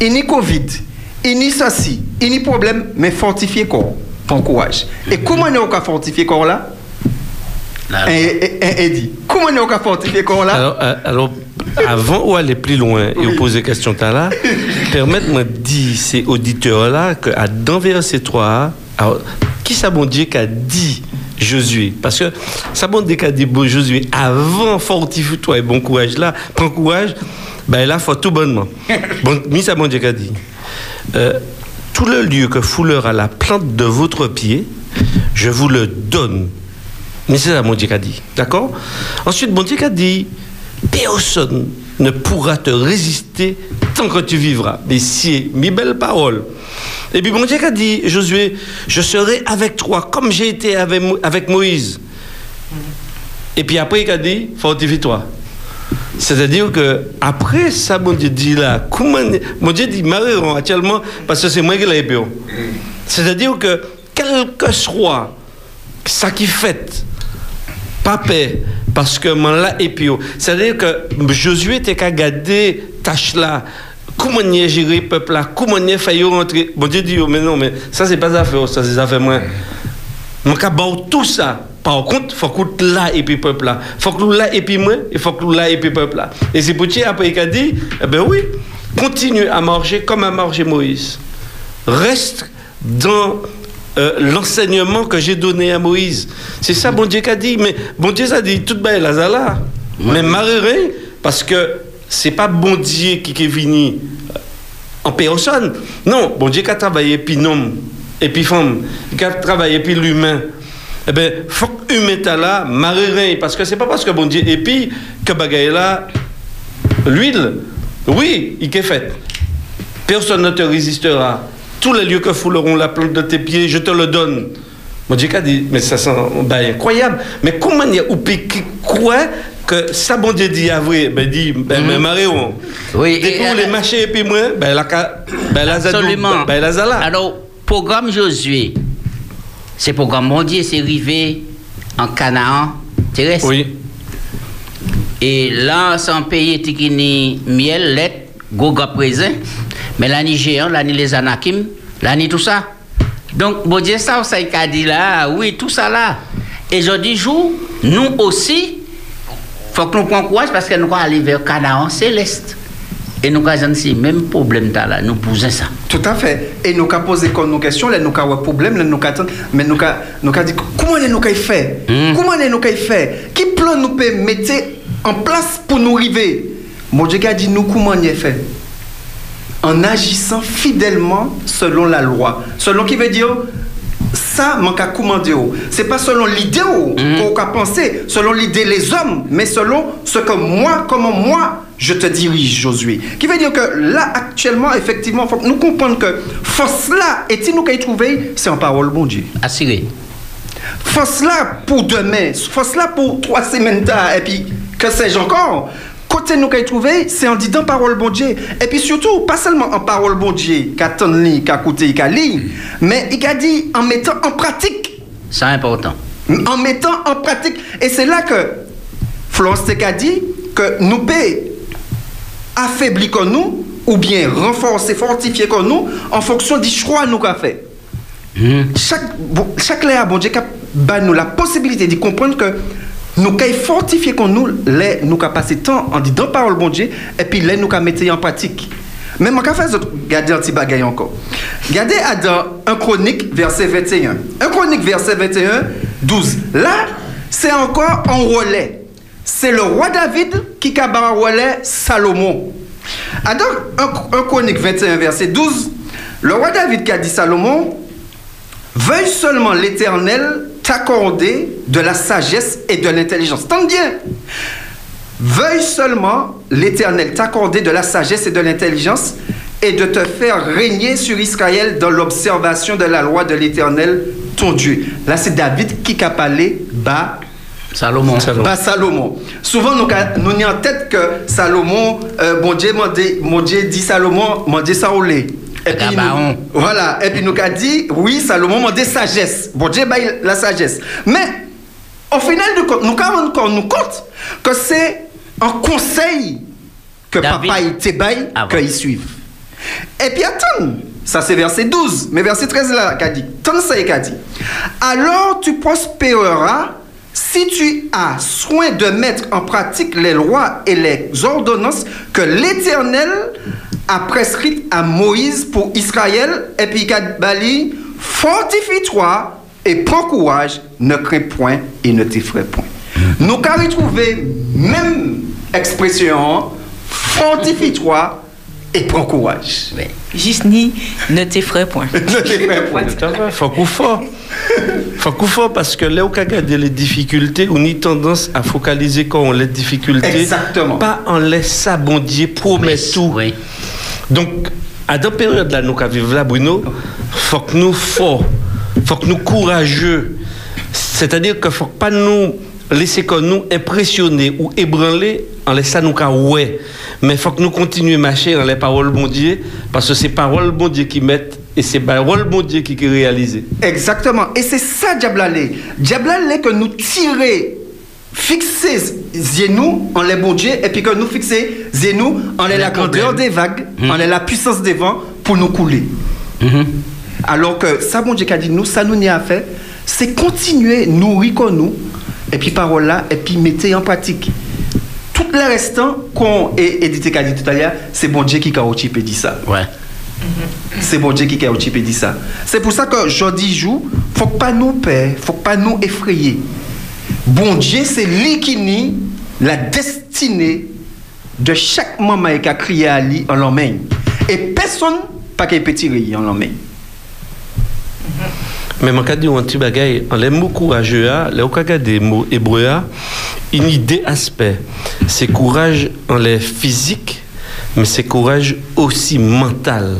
il n'y Covid, il n'y ceci, il n'y problème, mais fortifier corps, prends courage. Et comment nous avons fortifier corps là? Là, Et, et, et- et dit, comment nous avons fortifier corps là? Alors, euh, alors, avant ou aller plus loin et vous poser question t'as là, permettez-moi de dire ces auditeurs-là que à dans verset 3, alors, qui ça bon Dieu qu'a dit Josué? Parce que ça bon dit qu'a dit bon Josué, avant fortifie-toi et bon courage là, prends courage, ben là, faut tout bonnement. Bon, mis ça bon Dieu qu'a dit. Euh, tout le lieu que foulera la plante de votre pied, je vous le donne. Mais c'est ça, mon Dieu qu'a dit. D'accord? Ensuite, mon Dieu qu'a dit, personne ne pourra te résister tant que tu vivras. Mais si, mes belles paroles. Et puis, mon Dieu qu'a dit, Josué, je serai avec toi comme j'ai été avec Moïse. Et puis après, il a dit, fortifie-toi. C'est-à-dire que après ça, mon Dieu dit là, comment, mon Dieu dit, marieront actuellement, parce que c'est moi qui l'ai épée. C'est-à-dire que, quel que soit ça qui fait, pas paix, parce que man là épée. C'est-à-dire que Josué était qu'à garder tâche là. Comment y géré le peuple là? Comment y fait rentrer? Bon Dieu dit, oh, mais non, mais ça c'est pas affaire, ça c'est affaire moi. Bord tout ça, par contre, il faut que là et puis peuple là. Il faut que là et puis moi, il faut que là et puis peuple là. Et c'est pour ça, après, il a dit, eh ben oui, continue à marcher comme a marché Moïse. Reste dans euh, l'enseignement que j'ai donné à Moïse. C'est ça, bon Dieu qui a dit. Mais bon Dieu, ça a dit, tout belle la zala. Mais marrer, parce que c'est pas bon Dieu qui est venu en personne. Non, bon Dieu qui a travaillé puis homme et puis femme, qui a travaillé puis l'humain. Eh bien, faut que là, marrer, parce que c'est pas parce que bon Dieu puis que bagaille l'huile, oui, il est fait. Personne ne te résistera. Tous les lieux que fouleront la plante de tes pieds, je te le donne. Mon Dieu dit, mais ça sent ben, incroyable. Mais comment il y a ou qui croit que ça, bon Dieu dit vrai, ben dit, ben, mais Maréon. Oui, Dès qu'on les mâcher et puis moi, ben la, ben la Absolument. ben la zala. Alors, programme Josué, c'est programme mondial, c'est arrivé en Canaan terrestre. Oui. Et là, c'est un pays qui ni miel, lait, goga présent. Mais là, ni géant, là, ni les anakim, là, ni tout ça. Donc, bon Dieu, ça, ça, il a dit là, oui, tout ça là. Et je dis, jour, nous aussi, faut que nous prenions courage parce que nous allons aller vers Canaan céleste. Et nous avons ces mêmes problèmes là, nous posons ça. Tout à fait. Et nous avons posé comme nos questions, là, nous avons un problème, là, nous avons mais nous avons dit comment nous avons fait? Comment nous avons fait? Qui plan nous peut mettre en place pour nous arriver? Mon Dieu a dit nous comment nous avons fait? En agissant fidèlement selon la loi. Selon qui veut dire ça, manque à commander. C'est pas selon l'idée qu'on a pensé, selon l'idée les hommes, mais selon ce que moi, comment moi, je te dirige, Josué. Qui veut dire que là, actuellement, effectivement, faut que nous comprendre que force là, et si nous qu'à y trouver, c'est en parole, bon Dieu. Assuré. Force là pour demain, force là pour trois semaines tard, et puis que sais-je encore? Côté nous qu'à trouver, c'est en disant parole bon Dieu. Et puis surtout, pas seulement en parole bon Dieu, qu'à tenir, qu'à écouter, qu'à lire, mais il a dit en mettant en pratique. C'est important. En mettant en pratique. Et c'est là que Florence a dit que nous paie affaiblir comme nous, ou bien renforcer, fortifier comme nous, en fonction du choix nous qu'a fait. Chaque, bon, chaque bon Dieu, bah, nous la possibilité de comprendre que nous qu'à fortifier comme nous, les, nous passer temps en disant parole bon Dieu, et puis les nous mettre en pratique. Mais moi, qu'à faire regardez un petit bagaille encore. Regardez dans 1 Chronique, verset 21. 1 Chronique, verset 21, 12. Là, c'est encore en relais. C'est le roi David qui a en relais Salomon. Ah, donc, 1 Chronique 21, verset 12. Le roi David qui a dit Salomon, Veuille seulement l'Éternel t'accorder de la sagesse et de l'intelligence. Tente bien. Veuille seulement l'Éternel t'accorder de la sagesse et de l'intelligence et de te faire régner sur Israël dans l'observation de la loi de l'Éternel, ton Dieu. Là, c'est David qui a parlé bas Salomon. Bas Salomon. Souvent, nous, nous avons en tête que Salomon, euh, bon Dieu, m'a dit- mon Dieu dit Salomon, mon Dieu Saoulé. Et puis, nous, voilà. Et puis, nous a dit, oui, Salomon m'a dit sagesse. Bon Dieu, la sagesse. Mais, au final de compte, nous nous compte que c'est un conseil que papa il te qu'il suive. Et puis, attends. Ça, c'est verset 12. Mais verset 13, là, qu'a dit. Tant ça, il a dit. Alors, tu prospéreras si tu as soin de mettre en pratique les lois et les ordonnances que l'Éternel a à Moïse pour Israël, et puis Bali, fortifie-toi et prends courage, ne crains point et ne t'effraie point. Nous avons retrouvé même expression, fortifie-toi et prends courage. Juste ni ne t'effraie point. ne t'effraie point. Faut qu'on fasse. Faut qu'on fasse parce que là où on regarde les difficultés, on a tendance à focaliser quand on les difficultés. Exactement. Pas en laissant bon Dieu promet tout. Donc, à dans période là, nous vivons là, Bruno, faut que nous forts, faut que nous courageux. C'est-à-dire qu'il faut pas nous laisser comme nous impressionner ou ébranler en laissant nous qu'à ouais. Mais faut que nous continuions à marcher dans les paroles bon parce que c'est paroles bon qui mettent et c'est paroles bon Dieu qui, qui réalisent. Exactement. Et c'est ça, Diablale. Diablale que nous tirer, fixer nous en les bon Dieu, et puis que nous fixer nous en les la grandeur des vagues, en les la puissance des vents pour nous couler. Alors que ça, bon Dieu qui a dit nous, ça nous n'y a fait, c'est continuer, nourrir comme nous, et puis parole là, et puis mettez en pratique. Tout le restant qu'on est édité qu'a dit tout à l'heure, c'est bon Dieu qui a dit ça. Ouais. C'est bon Dieu qui a dit ça. C'est pour ça que je dis jour, faut pas nous perdre, faut pas nous effrayer. Bon Dieu, c'est lui qui nie la destinée de chaque maman qui a crié à lui en l'emmène. Et personne pas qui peut tirer en l'emmène. Mais je dire un petit bagage, en les mots courageux, les mots des mots hébreux, une idée aspect. C'est courage en les physique, mais c'est courage aussi mental.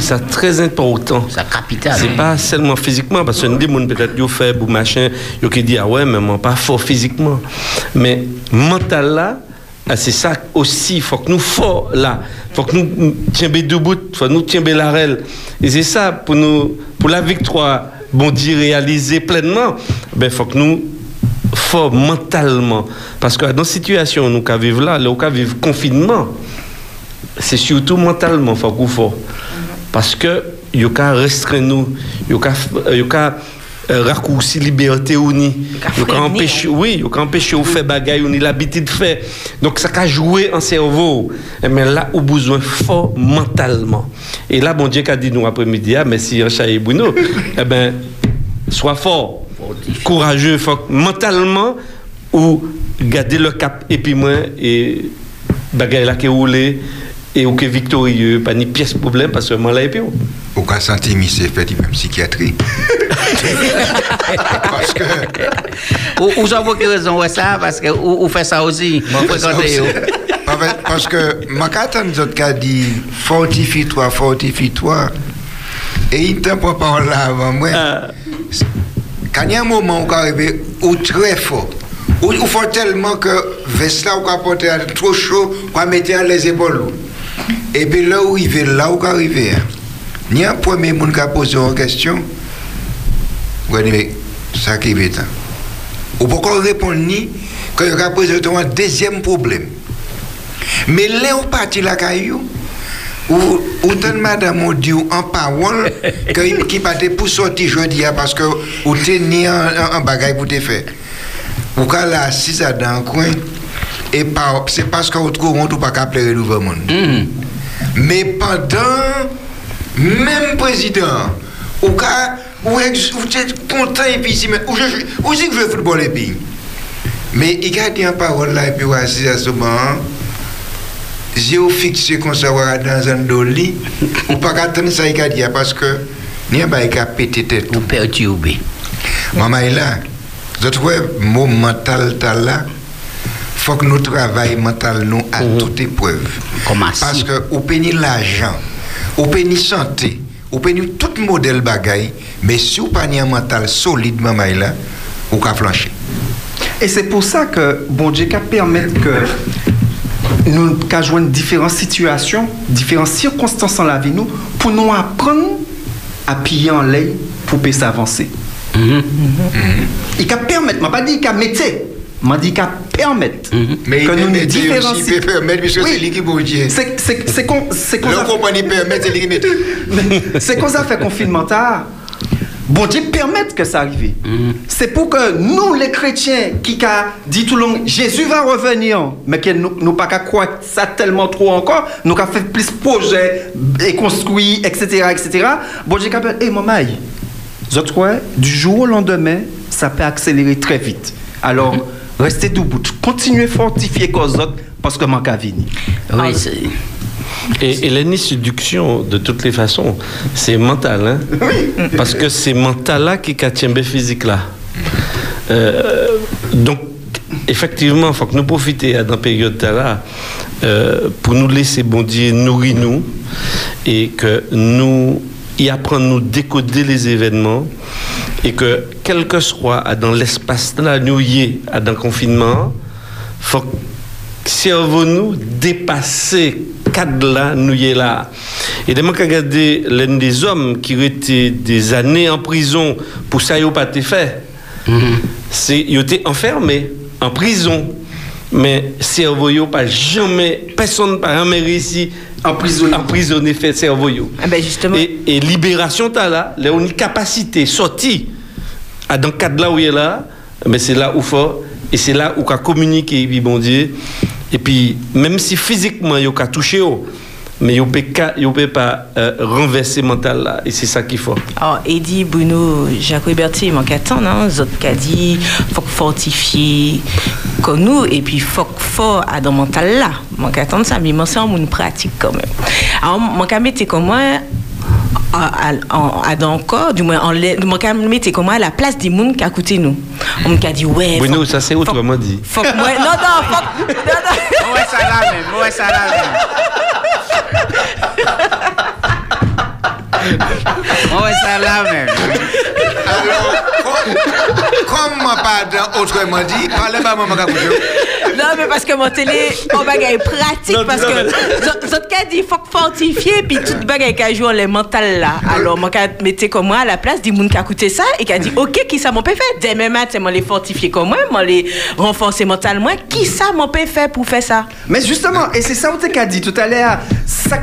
C'est très important. C'est capital. C'est pas seulement physiquement, parce que des gens peut-être yo faible ou machin, qui dit ah ouais, mais moi pas fort physiquement. Mais mental là, ah, c'est ça aussi, il faut que nous forts là, il faut que nous tiennes debout, il faut que nous tiennes la règle. Et c'est ça pour nous, pour la victoire, bon Dieu réalisée pleinement, ben faut que nous forts mentalement, parce que dans la situation où nous vivons là, nous vivons confinement, c'est surtout mentalement faut qu'on fort, parce que il y a restreindre nous, il y a euh, raccourci liberté ou ni. Yo ka empêcher oui yo ka empêcher ou faire bagaille ou ni l'habitude de faire. Donc ça ka jouer en cerveau. Mais là au besoin fort mentalement. Et là bon Dieu qu'a dit nous après-midi ah mais si un chat et Bruno eh ben sois fort courageux fort, mentalement ou garder le cap et puis moi et bagaille là qui roulé et ou que victorieux, pas ni pièce problème parce que moi là et puis Au cas santé, fait même psychiatrie. parce que. Ou, ou j'en vois raison, ouais, ça, parce que ou, ou fait ça aussi. Moi. Parce que, ma carte, nous autres, dit fortifie-toi, fortifie-toi. Et il ne prend pas là avant moi. Quand il y a un moment où on arrive, où très fort. Ou, ou faut tellement que veste là ou porter trop chaud, qu'on mettre les épaules. Et puis là où il va, là où il arrive, il y a un premier monde qui a posé une question. Vous voyez, ça qui est Ou pourquoi répondre ni quand il a posé un deuxième problème? Mais là où parti la caillou, ou autant madame on dit en parole que qui pas pour sortir jeudi parce que ou tenir un, un bagage pour te faire. Ou quand là si ça dans coin et c'est parce qu'on trouve on pas qu'à plaire le monde. Me padan, menm prezident, ou ka, ou jè kontan epi si men, ou jè jè foutbol epi. Me i gade yon parol la epi wazir asoban, jè ou fikse kon sa wara dan zan do li, ou pa katan sa i gade ya, paske ni yon ba i ka pete tet. Ou perdi ou be. Mama e la, zot wè, mou mental tal la, faut que nous travaillions mental nous à toute épreuve. Comment parce que ou péni l'argent ou péni santé ou péni tout modèle bagaille mais si vous pas un mental solide maman là ou qu'à flancher. Et c'est pour ça que bon Dieu a permettre que nous qu'à joindre différentes situations, différentes circonstances dans la vie nous pour nous apprendre à piller en l'air pour pouvoir s'avancer. Il a permettre, m'a pas dit qu'il a mettre, a permettre mais que nous nous différencions. permettre puisque c'est lui qui bouge. C'est c'est c'est qu'on c'est qu'on Le a- compagnie permet, c'est lui qui met. c'est qu'on a fait confinement tard. Bon Dieu permettre que ça arrive. C'est pour que nous, les chrétiens, qui a dit tout le long, Jésus va revenir, mais que nous, nous pas qu'à croire ça tellement trop encore, nous avons fait plus de projets et construit, etc., etc. Bon Dieu, capable, hé, maman, du jour au lendemain, ça peut accélérer très vite. Alors, restez debout. Continuez fortifier qu'aux autres parce que manque à venir. Oui, c'est. Et, et la séduction, de toutes les façons, c'est mental. Hein? Parce que c'est mental là qui tient le physique là. Euh, donc, effectivement, il faut que nous profitions dans la période là euh, pour nous laisser bon Dieu nourrir nous et que nous y apprendre nous décoder les événements et que quel que soit dans l'espace là nous y est dans le confinement, faut que cerveau nous dépasser cadre là nous y est là. Et demain qu'à regarder l'un des hommes qui été des années en prison pour ça ils pas été fait. C'est ils été enfermés en prison. Mais cerveau pas jamais personne pas jamais réussi Emprisonné. emprisonner fait cerveau. Ah ben justement. Et, et libération t'as là, là on a une capacité sortie à dans le cadre là où il est là, mais c'est là où faut et c'est là où qu'a communiquer et puis bon Dieu. Et puis même si physiquement il a touché mais il il peut pas euh, renverser mental là et c'est ça qu'il faut. Alors, Eddie, Bruno, Jacques Berti, il manque attendre, hein. Zot qu'a dit, faut fortifier comme nous, et puis faut que fort à dans mental là. Manque attendre ça, mais moi, c'est en une pratique quand même. Alors, mon qu'à mettre comme moi, à, à, en- à dans le corps, du moins, en lait- mon qu'à mettre comme moi à la place des gens qui a écouté nous. On m'a dit, ouais. Bruno, ça c'est autrement dit. Faut que moi, non, non, faut que, non, non. Ouais, ça là même, ouais, ça là même. Ouais, ça là même. Alors, comme moi, pardon, autrement dit, parlez pas, maman. Non, mais parce que mon télé, on bagaille pratique, Non, parce non, que zot ka dit, faut que fortifier, puis tout bagaille qui joue les mental là. Alors, moi, ka mettez comme moi à la place, dit moun qui a écouté ça, et qui a dit, ok, qui ça m'en peut faire? Demain matin, moi les fortifier comme moi, moi les renforcer mentalement, qui ça m'en peut faire pour faire ça? Mais justement, et c'est ça où tu as dit tout à l'heure, ça-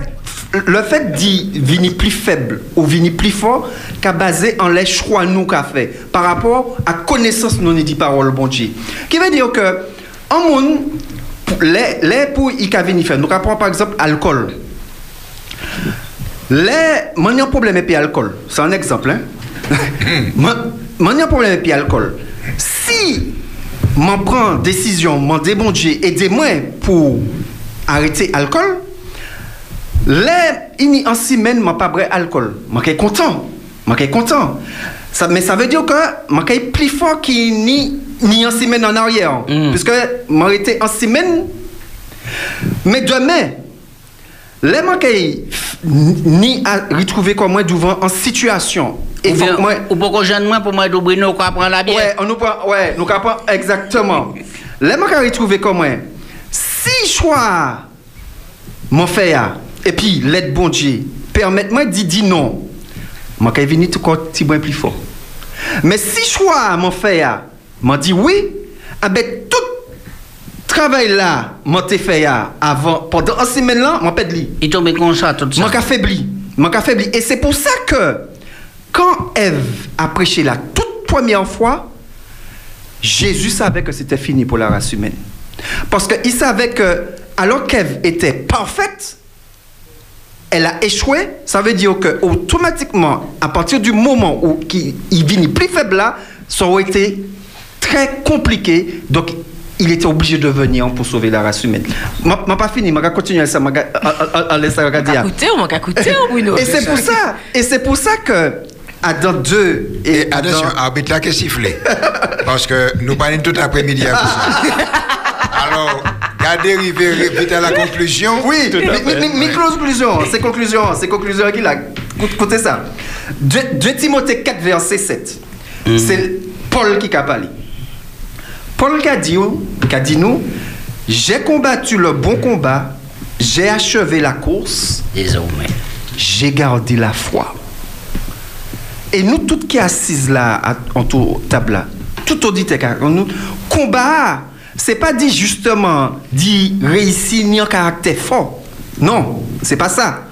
le fait d'y venir plus faible ou venir plus fort, qu'a basé en les choix nous qu'a fait par rapport à connaissance nous dit parole bon Dieu. Qui veut dire que en monde les les pour y qu'a venir faire, nous prend par exemple alcool. Les mon un problème et puis alcool, c'est un exemple hein. Mon mon un problème et puis alcool. Si m'en prend décision, m'en débondier, aidez-moi pour arrêter alcool. Le, ini ansi men man pa bre alkol. Man kay kontan. Man kay kontan. Sa, men sa ve diyo ke man kay pli fon ki ni, ni ansi men an aryer. Mm. Piske man rete ansi men. Men dweme, le man kay ni a ritrouve kon mwen douvan an situasyon. Ou, bien, mwen, ou poko jan mwen pou mwen dobre nou ka pran la bie. Ouè, ouais, nou pran, ouè, ouais, nou ka pran, exactement. le man kay ritrouve kon mwen, si chwa mwen fe ya, puis l'aide bon Dieu, permettez-moi de dire non. Moi quand venir tout compte petit moins plus fort. Mais si choix mon frère m'a dit oui, avec tout travail là, mon fait avant pendant une semaine là, mon pète li. Il tombe comme ça tout ça. Manque affaibli. Manque affaibli. Et c'est pour ça que, quand Ève a prêché la toute première fois, Jésus savait que c'était fini pour la race humaine. Parce qu'il savait que, alors qu'Ève était parfaite, elle a échoué. Ça veut dire que, automatiquement, à partir du moment où qui- il vit plus faible là, ça aurait été très compliqué. Donc, il était obligé de venir pour sauver la race humaine. Je n'ai pas fini, je vais continuer ça. Je vais laisser regarder. Écoutez, on manque à écouter, Bruno. Et c'est pour ça, et c'est pour ça que Adam 2 et, Et attention, arbitre là qui sifflé. Parce que nous parlons tout l'après-midi à ça. Alors, gardez arriver vite à la conclusion. Oui, mi- mi- mi- mi- conclusion, c'est conclusion, c'est conclusion qu'il a. Écoute- Écoutez ça. 2 Timothée 4, verset 7. C'est Paul qui a parlé. Paul qui a dit, qui a dit nous, j'ai combattu le bon combat, j'ai achevé la course, Désormais. j'ai gardé la foi. Et nous, toutes qui assises là, en tout table là, tout auditeur, a- nous, combat, c'est pas dit justement, dit réussir ni un caractère fort. Non, c'est pas ça.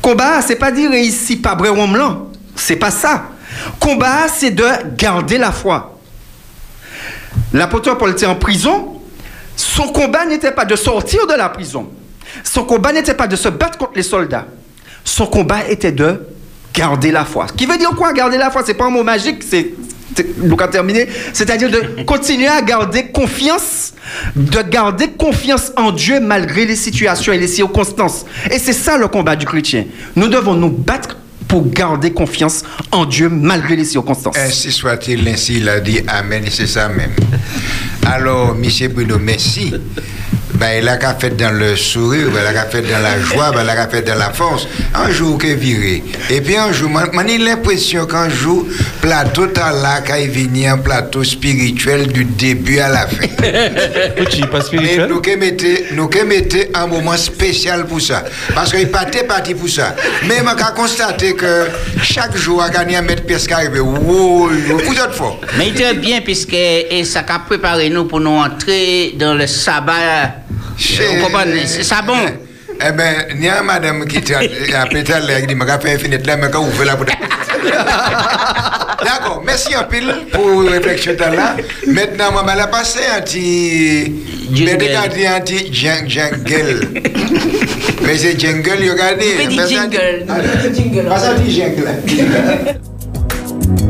Combat, c'est pas dit réussir pas vrai homme blanc. C'est pas ça. Combat, c'est de garder la foi. L'apôtre Paul était en prison. Son combat n'était pas de sortir de la prison. Son combat n'était pas de se battre contre les soldats. Son combat était de garder la foi. Ce qui veut dire quoi, garder la foi? C'est pas un mot magique, c'est c'est-à-dire de continuer à garder confiance, de garder confiance en Dieu malgré les situations et les circonstances. Et c'est ça le combat du chrétien. Nous devons nous battre pour garder confiance en Dieu malgré les circonstances. Ainsi soit-il, ainsi il a dit Amen, et c'est ça même. Alors, M. Bruno, merci. Ben, il a qu'à fait dans le sourire, ben, il a qu'à fait dans la joie, ben, il a qu'à fait dans la force. Un jour qu'il viré. Et puis un jour, moi j'ai l'impression qu'un jour, plateau t'as là, qu'il vient un plateau spirituel du début à la fin. Pas Mais spirituel. nous que mettez, nous que mettez un moment spécial pour ça. Parce qu'il pas parti pour ça. Mais on a constaté que chaque jour, à gagner un mètre presque arrivé. Wow, vous êtes fort. Mais il est bien puisque et ça a préparé nous pour nous entrer dans le sabbat. Vous comprenez C'est ça bon. Eh ben, il y a madame qui à l'heure, qui dit, fait une fenêtre là, mais quand vous faites la bouteille. D'accord, merci un pile pour la réflexion là. Maintenant, je vais passer un petit. Regardez un petit jingle. Mais c'est jingle, regardez. Ça- jingle. Ah. Ah, ça dit jingle.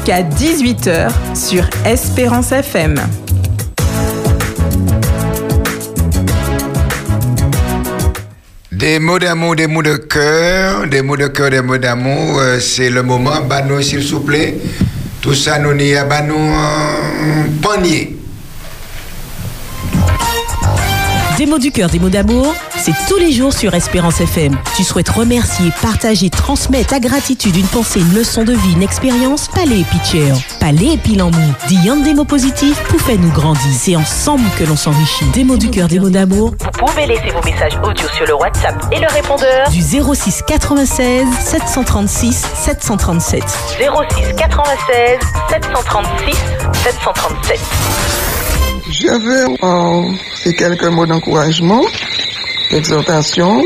jusqu'à 18h sur Espérance FM. Des mots d'amour, des mots de cœur, des mots de cœur, des mots d'amour, euh, c'est le moment. Nous, s'il vous plaît, tout ça, nous n'y a nous un panier. Des mots du cœur, des mots d'amour, c'est tous les jours sur Espérance FM. Tu souhaites remercier, partager, transmettre ta gratitude, une pensée, une leçon de vie, une expérience? Palais et Pitcher. Palais et Pilamou. Dis un des mots positifs pour faire nous grandir. C'est ensemble que l'on s'enrichit. Des mots du cœur, des mots d'amour. Vous pouvez laisser vos messages audio sur le WhatsApp et le répondeur Du 06 96 736 737. 06 96 736 737. Je veux euh, faire quelques mots d'encouragement, d'exhortation,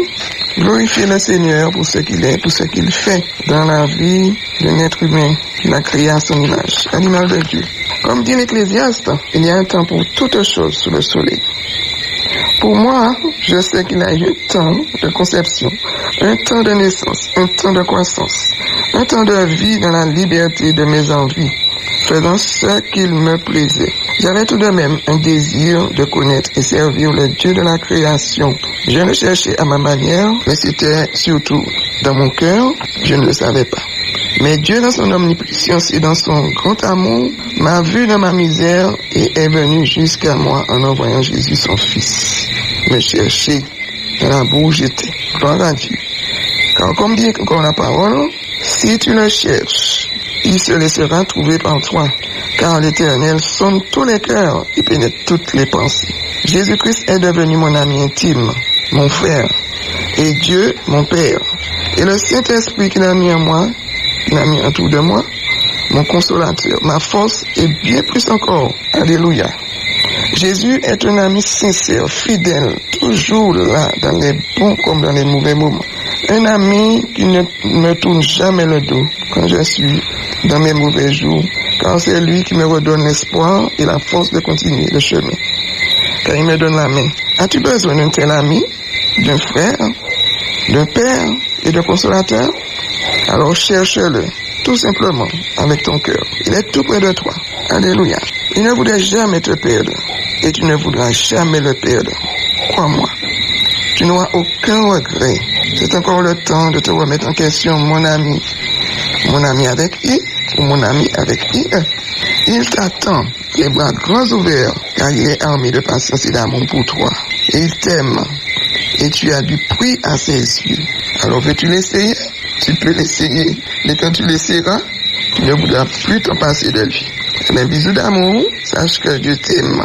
glorifier le Seigneur pour ce qu'il est, pour ce qu'il fait dans la vie d'un être humain qu'il a créé à son image, animal de Dieu. Comme dit l'Ecclésiaste, il y a un temps pour toutes choses sous le soleil. Pour moi, je sais qu'il a eu un temps de conception, un temps de naissance, un temps de croissance, un temps de vie dans la liberté de mes envies, faisant ce qu'il me plaisait. J'avais tout de même un désir de connaître et servir le Dieu de la création. Je le cherchais à ma manière, mais c'était surtout dans mon cœur, je ne le savais pas. Mais Dieu, dans son omniprésence et dans son grand amour, m'a vu dans ma misère et est venu jusqu'à moi en envoyant Jésus, son Fils, me chercher dans la boue où j'étais. Gloire à Dieu. Car comme dit encore la parole, si tu le cherches, il se laissera trouver par toi. Car l'Éternel sonne tous les cœurs et pénètre toutes les pensées. Jésus-Christ est devenu mon ami intime, mon frère, et Dieu mon Père. Et le Saint-Esprit qu'il a mis en moi, qu'il a mis autour de moi, mon consolateur, ma force et bien plus encore. Alléluia. Jésus est un ami sincère, fidèle, toujours là, dans les bons comme dans les mauvais moments. Un ami qui ne me tourne jamais le dos quand je suis dans mes mauvais jours car c'est lui qui me redonne l'espoir et la force de continuer le chemin. Car il me donne la main. As-tu besoin d'un tel ami, d'un frère, d'un père et d'un consolateur? Alors cherche-le, tout simplement, avec ton cœur. Il est tout près de toi. Alléluia. Il ne voudrait jamais te perdre et tu ne voudras jamais le perdre. Crois-moi. Tu n'auras aucun regret. C'est encore le temps de te remettre en question, mon ami. Mon ami avec I ou mon ami avec IE. Il t'attend, les bras grands ouverts, car il est armé de patience et d'amour pour toi. Il t'aime. Et tu as du prix à ses yeux. Alors veux-tu l'essayer? Tu peux l'essayer. Mais quand tu l'essayeras, tu ne voudras plus t'en passer de lui. Mais bisous d'amour, sache que Dieu t'aime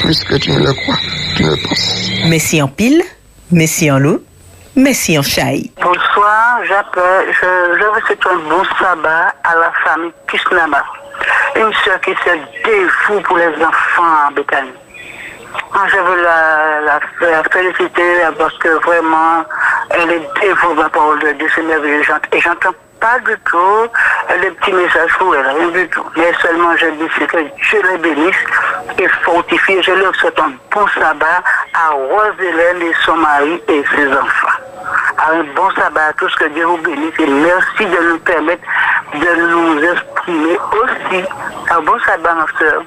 plus que tu ne le crois, tu ne le penses. Messi en pile, Messi en loup, Messi en chai. J'appelle, je, je veux souhaiter un bon sabbat à la famille Kishnaba. Une soeur qui se dévoue pour les enfants Bethany. Moi, je veux la, la, féliciter parce que vraiment, elle est dévouée à la parole de Dieu, c'est merveilleux. Et j'entends pas du tout les petits messages pour elle, rien du tout. Mais seulement je dis que Dieu les bénisse et fortifie. Je leur souhaite un bon sabbat à Rose-Hélène et son mari et ses enfants. Un bon sabbat à tous, que Dieu vous bénisse et merci de nous permettre de nous exprimer aussi. Un bon sabbat, ma soeur.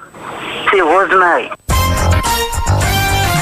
C'est Rosemary.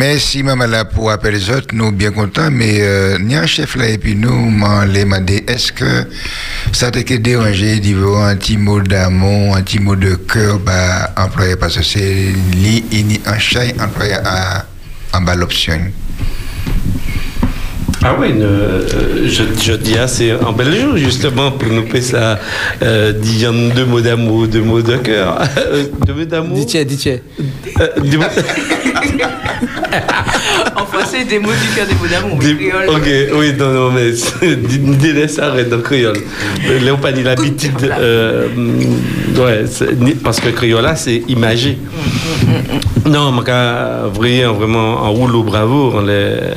Merci, maman, là, pour appeler les autres. Nous, bien contents, mais, euh, ni un chef là, et puis nous, les demandé, est-ce que ça t'a été dérangé d'y voir un petit mot d'amour, un petit mot de cœur, bah, employé, parce que c'est li, ini, un chai employé à, en bas l'option? Ah oui, euh, je, je dis assez en bel jour, justement, pour nous faire ça, euh, dire deux mots d'amour, deux mots de cœur. Deux mots d'amour. Dis-tiens, dis-tiens. Euh, En français, des mots du cœur, des mots d'amour. Des- créole. Ok, oui, non, non, mais c'est- dis- dis-les ça, arrête dans créole. Léon pas dit l'habitude. euh, mm, ouais, c'est- parce que créole là, c'est imagé. Non, mais quand vraiment, vraiment en rouleau bravo, on les-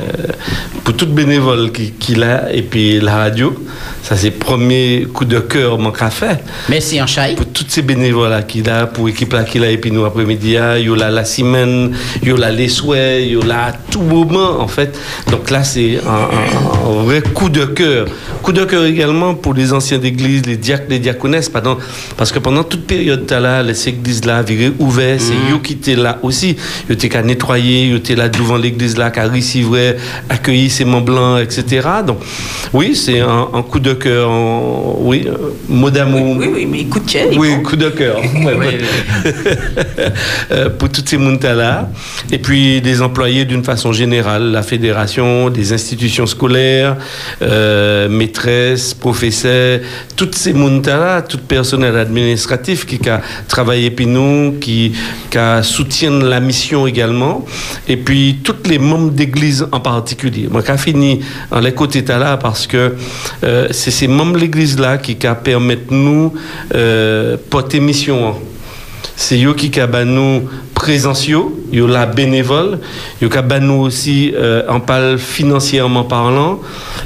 pour tout bénévoles qui, qui l'a et puis la radio. Ça c'est le premier coup de cœur mon fait. Merci en chai. Pour tous ces bénévoles là qu'il a, pour l'équipe là qu'il a, et puis nous après-midi, il y a là la semaine, il y a là les souhaits, il y a là tout moment en fait. Donc là c'est un, un- un vrai coup de cœur. Coup de cœur également pour les anciens d'église, les diacres, les diaconesses, pardon, parce que pendant toute période là, les églises là, virées ouvertes, c'est eux qui étaient là aussi. Ils étaient qu'à nettoyer, ils étaient là devant l'église là, qu'à recevoir, accueillir ces membres blancs, etc. Donc oui, c'est un, un coup de oui, euh, mot d'amour. Oui, oui, mais coup de cœur. Oui, coup de cœur. Euh, pour toutes ces mountas-là. Et puis des employés d'une façon générale, la fédération, des institutions scolaires, euh, maîtresses, professeurs, toutes ces mountas-là, tout personnel administratif qui a travaillé puis nous, qui, qui a soutiennent la mission également. Et puis tous les membres d'église en particulier. Moi, qui fini en les côtés là parce que euh, c'est ces membres de l'église là qui permettent nous euh, porter mission. hein. C'est eux qui ban nous présentiaux, yo la bénévole, yo nous aussi euh, en parle financièrement parlant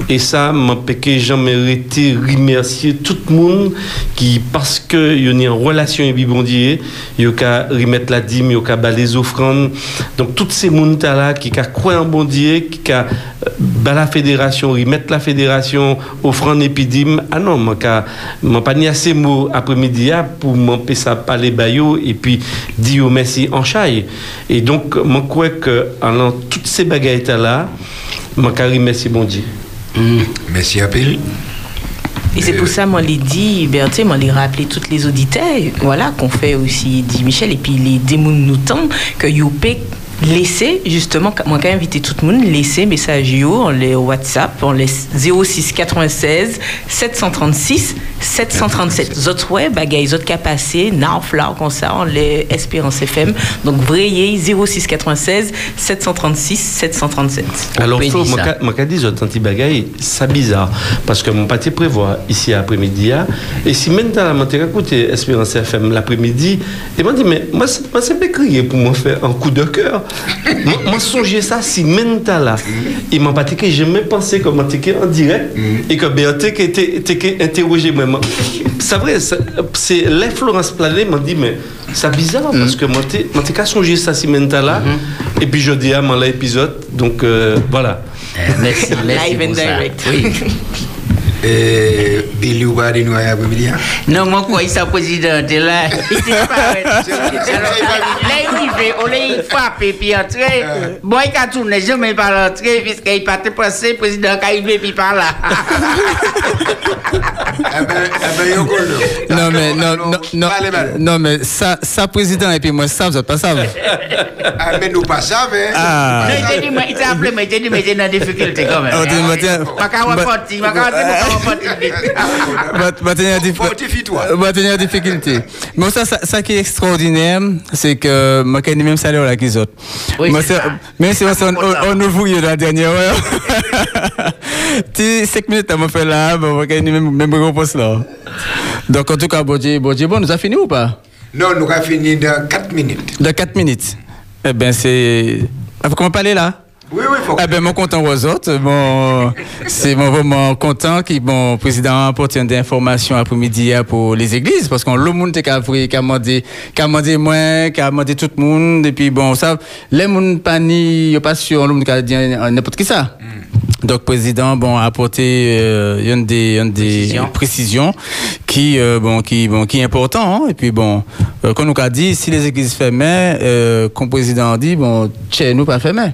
et ça m'a péqué jamais été remercier tout le monde qui parce que yo ni en relation avec Bondier, yo ca remettre la dîme, yo ca ba les offrandes. Donc toutes ces monde là qui ca croient en Bondier, qui euh, ba la fédération, remettre la fédération puis dîme. Ah non, moi m'a pas ni assez mots après-midi ah, pour m'empêcher ça parler bayo et puis dire au merci en chaille. Et donc, moi, crois que, en toutes ces bagailles là, moi, merci bon Dieu. Merci à pile. Et c'est pour ça, moi, les dit, Berthe, moi, les rappeler toutes les auditeurs, voilà, qu'on fait aussi, dit Michel, et puis les démons nous tendent, que Youpé laissez justement moi quand invité tout le monde laisser message yo on les WhatsApp on les 06 96 736 737 autres ouais bagaille autres qu'a passé narf là comme ça on les Espérance FM donc vrayez 06 96 736 737 Alors, dire moi, ça. ka- moi, qu'a dit, autres c'est bizarre. Parce que mon pâté prévoit ici après-midi, hein, et si maintenant, je t'ai écouté Espérance FM l'après-midi, et m'a dit, mais moi, c'est moi, c'est pas crié pour moi faire un coup de cœur. Moi, songez ça, si là, il m'a pas dit que j'ai jamais pensé que en direct, et que que- t'es que interrogé moi. moi. C'est vrai, c'est la Florence Planet m'a dit, mais c'est bizarre, parce que moi, t'es moi, t'es qu'à songer ça, si maintenant, là, et puis je dis à mon l'épisode, donc euh, voilà. merci, merci Live and direct. Oui. Et Billy ou pas de nous après-midi hein? Non, moi, quoi, il s'est président, t'es là. Il disparaît. Alors, Là, il fait, on l'a frappé, puis entré. Bon, il a tourné, jamais pas l'entrée, puisqu'il passer, président puis par là. Eh ben, eh ben. Non, mais, non, non, mais ça, ça, président, et puis moi, ça, vous êtes pas ça. Ah, mais nous pas ça, mais. Ah. Non, il t'a dit, mais il t'a appelé, mais il t'a dit, mais t'es dans difficulté quand même. Oh, Ma ma partie vite. Va- va tenir diffi- va tenir difficulté. Mais ça, ça, ça qui est extraordinaire, c'est que moi, j'ai le même salaire là qu'ils autres. Oui. Même si on, ouvre dans la dernière heure. Tu 5 minutes à me faire là, moi, j'ai le même, même réponse là. Donc, en tout cas, bon Dieu, bon nous a fini ou pas? Non, nous avons fini dans 4 minutes. Dans 4 minutes. Eh bien, c'est. Ah, comment parler là? Oui, oui, faut. Eh ben, mon content aux autres. Bon, c'est mon vraiment content que mon président apporte une information après-midi hein, pour les églises parce qu'on le monde qui a pris, qui a demandé, moi, qui a demandé tout le monde et puis bon, ça, les monde pas ni, pas sûr, le monde qui a dit euh, n'importe qui ça. Donc, président, bon, a apporté euh, une des, une des précisions qui, euh, bon, qui, bon, qui est important. hein. Et puis, bon, euh, comme nous a dit, si les églises fermées, euh, comme président a dit, bon, chez nous pas fermées.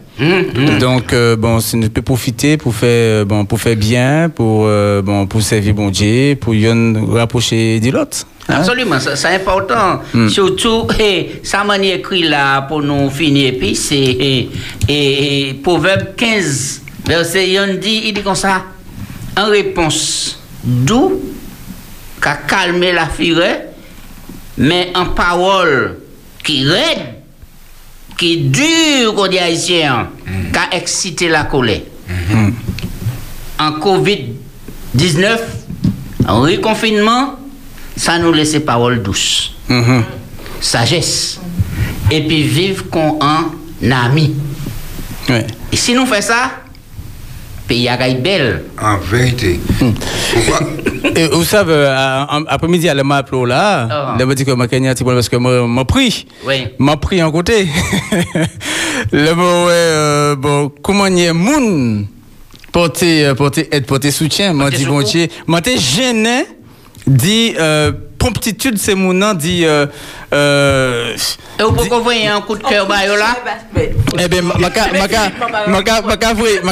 Donc, euh, bon, si nous peut profiter pour faire, bon, pour faire bien, pour, bon, pour servir bon Dieu, pour y rapprocher de l'autre. hein. Absolument, ça- c'est important. Mm. Surtout, eh, ça m'a écrit là pour nous finir, puis c'est eh, eh, eh, Proverbe 15, verset 1 dit, il dit comme ça, en réponse, doux, qu'a calmé la fureur, mais en parole qui raide, qui dure, qu'on dit haïtien, qu'a excité la colère. En Covid-19, en reconfinement, ça nous laisse parole douce, sagesse, et puis vivre comme un ami. Et si nous faisons ça, pays a belle. En vérité. Et vous savez, euh, après-midi, elle m'a appelé là. Elle m'a dit que ma Kenya, c'est parce que moi, m'a pris. Oui. M'a pris en côté. Le mot, ouais, euh, bon, comment y est, moun, porter, euh, porter aide, porter soutien. M'a dit, bon m'a été gêné, dit, euh, promptitude, c'est mon nom, dit, euh, euh, Et vous pouvez envoyer un coup de cœur bah, là. Eh bien,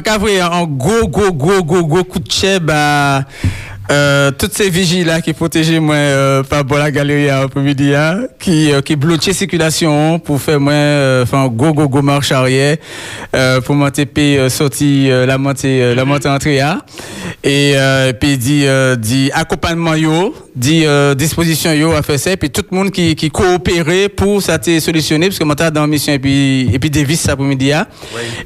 ka voué un gros, gros, gros, gros, gros coup de à euh, toutes ces vigiles là qui protègent moi euh, par à la galerie à après-midi hein, qui euh, qui bloquaient circulation pour faire moi euh, faire un gros gros gros marche arrière euh, pour monter puis euh, sortir euh, la montée euh, la montée entrée hein. et euh, puis dit euh, dit accompagnement yo dit euh, disposition yo à faire ça et puis tout le monde qui qui coopérait pour ça te solutionner parce que moi dans mission et puis et puis Davis cet après-midi hein.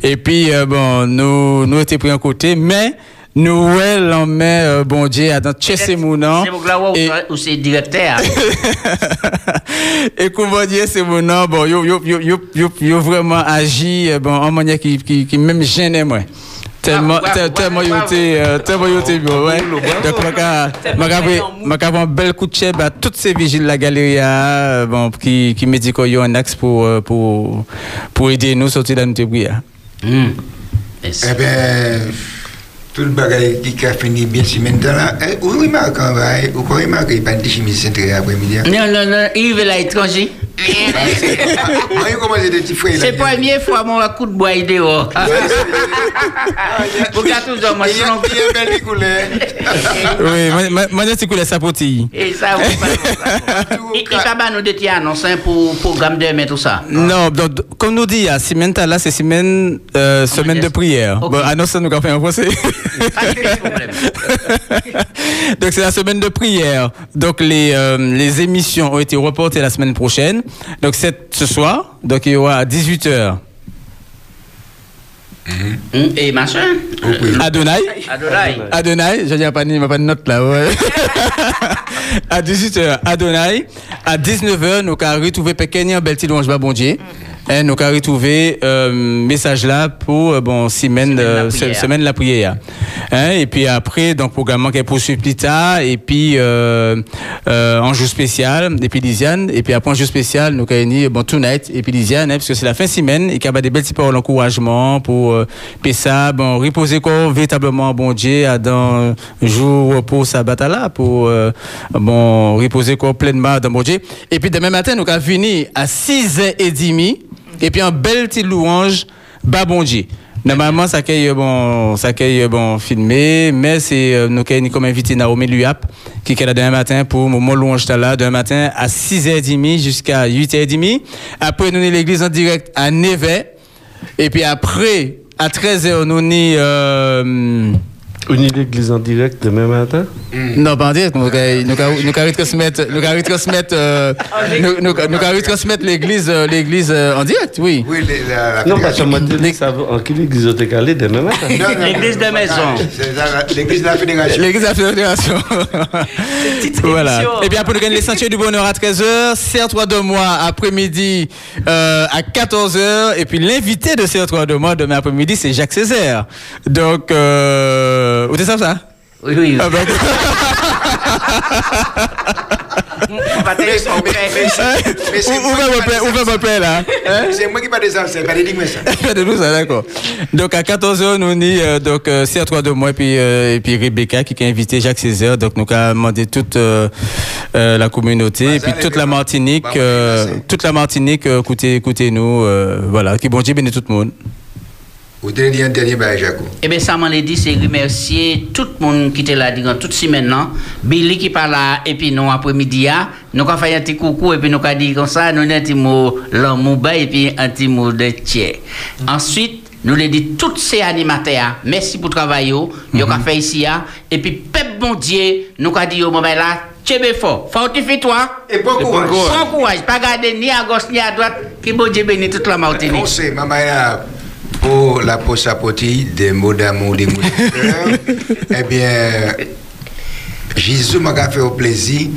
et puis euh, bon nous nous étions pris en côté mais nous ouais l'on met euh, bon Dieu à dans Chessé Mounan C'est pour là où où c'est directeur. et comment dire c'est mon nom bon yo yo yo yo yo, yo vraiment agi euh, bon en manière qui qui, qui même gênait moi. Tellement tel- tellement yo été tellement yo été bon ouais. Donc voué un bel coup de chèvre à toutes ces vigiles de la galerie euh, bon qui qui me dit qu'il y a un axe pour euh, pour pour aider nous sortir dans notre prière Eh bien, tout le bagage qui a fini bien si maintenant là, vous remarquez, hein, vous remarquez, pas de chimie centrée après-midi. hein? Non, non, non, il veut l'étranger. Voyez comment j'ai des petits frères. C'est la première fois mon coup de bois dehors. Pour gâteau de moi, sinon. Oui, moi- moi, moi, je suis ça potille. Et ça, il va pas nous annonces hein, pour programme de mais tout ça? Non, donc, comme nous dit, la semaine là, c'est semaine, euh, semaine de prière. Bon, annonce ça, nous avons fait Donc, c'est la semaine de prière. Donc, les, euh, les émissions ont été reportées la semaine prochaine. Donc, c'est ce soir. Donc, il y aura à 18h. Et machin? Adonai? Adonai. Adonai, je dis pas ni, pas de note là, ouais. à 18h, Adonai. À 19h, nous avons retrouvé Pekenyan Belti Louange Babondier. Et nous avons retrouvé euh, message là pour euh, bon semaine euh, se- prière. semaine de la prière. Hein, et puis après donc programme qui est poursuivi plus tard et puis euh, euh, en jour spécial et puis Lisiane et puis après en jour spécial nous avons dit bon tonight et puis Lisiane hein, parce que c'est la fin de semaine et qu'il y a des belles petites paroles d'encouragement pour euh, ça bon reposer quoi véritablement bon Dieu dans un jour pour sabbat là pour euh, bon reposer quoi pleinement dans bon Dieu et puis demain matin nous avons fini à 6h30 et puis un bel petit louange bas bon Dieu. Normalement, ça accueille bon, ça bon filmé, mais c'est euh, nous avons comme invité Naomi Luap qui est là demain matin pour moment louange là demain matin à 6h30 jusqu'à 8h30. Après nous l'église en direct à 9h et puis après à 13h nous avons euh, Uni l'église en direct demain matin? Non, pas en direct. Nous avons retransmettre, nous retransmettre, nous retransmettre l'église, l'église en direct, oui. Oui, la, Non, parce que moi, en quelle église tu calé demain matin? L'église de maison. L'église de la fédération. L'église de la fédération. voilà. Et puis après, nous gagnons les sentiers du bonheur à 13h, CR3 de mois après-midi euh, à 14h. Et puis l'invité de CR3 de mois demain après-midi, c'est Jacques Césaire. Donc, euh, vous êtes ça, ça Oui, oui. Ah, ben, On va là. C'est moi qui parle de ça, c'est pas des dignes, ça. Pas de nous, ça, d'accord. Donc à 14h, nous ni euh, donc euh, CR3 de moi et puis euh, et puis Rebecca qui a invité Jacques Césaire. Donc nous avons demandé toute euh, euh, la communauté et puis toute la Martinique, euh, toute la Martinique, euh, écoutez, écoutez-nous, euh, voilà, qui bon Dieu bénisse tout le monde. Vous tenez dit un dernier bail, Jaco. Eh bien, ça m'a dit, c'est remercier tout le monde qui était là durant toute semaine. Non? Billy qui parle là, et puis nous, après-midi, ah, nous avons fait un petit coucou, et puis nous avons dit comme ça, nous avons un petit mot l'amour et puis un petit mot de tiers. Ensuite, nous avons dit tous ces animateurs, ah, merci pour le travail, yo, yo qu'a fait ici, ah, et puis, peuple bon Dieu, nous avons dit, au moment là, fort, fortifie-toi. Et bon courage. Bon courage. Pas garder ni à gauche ni à droite, qui bon Dieu bénit toute la Martinique. On sait, maman, pour la poste à poti, des mots d'amour, des mots eh bien, Jésus m'a fait au plaisir.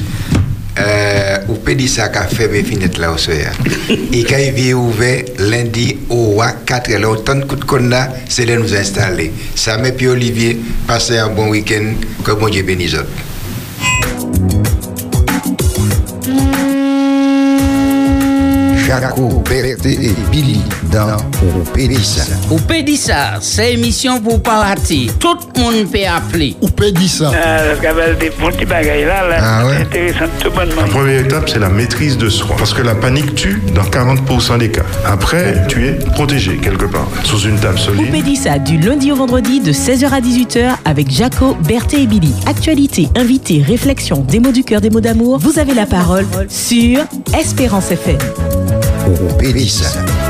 Euh, ou dire ça qu'a fait mes fenêtres là au soir. Et quand il vient ouvert lundi au roi 4 heures, autant de coups de c'est de nous installer. Ça m'a puis Olivier, passez un bon week-end, que bon Dieu bénisse. Jaco, Berté et Billy dans Au Pédissa. Dire ça, c'est émission pour parati. Tout le monde peut appeler. Ah, des bons petits bagailles là, là Ah ouais? intéressant tout bonnement. La première étape, c'est la maîtrise de soi. Parce que la panique tue dans 40% des cas. Après, tu es protégé quelque part, sous une table solide. Poupédissa du lundi au vendredi de 16h à 18h avec Jaco, Berthé et Billy. Actualité, invité, réflexion, des mots du cœur, des mots d'amour. Vous avez la parole sur Espérance FM. Au Pédissa.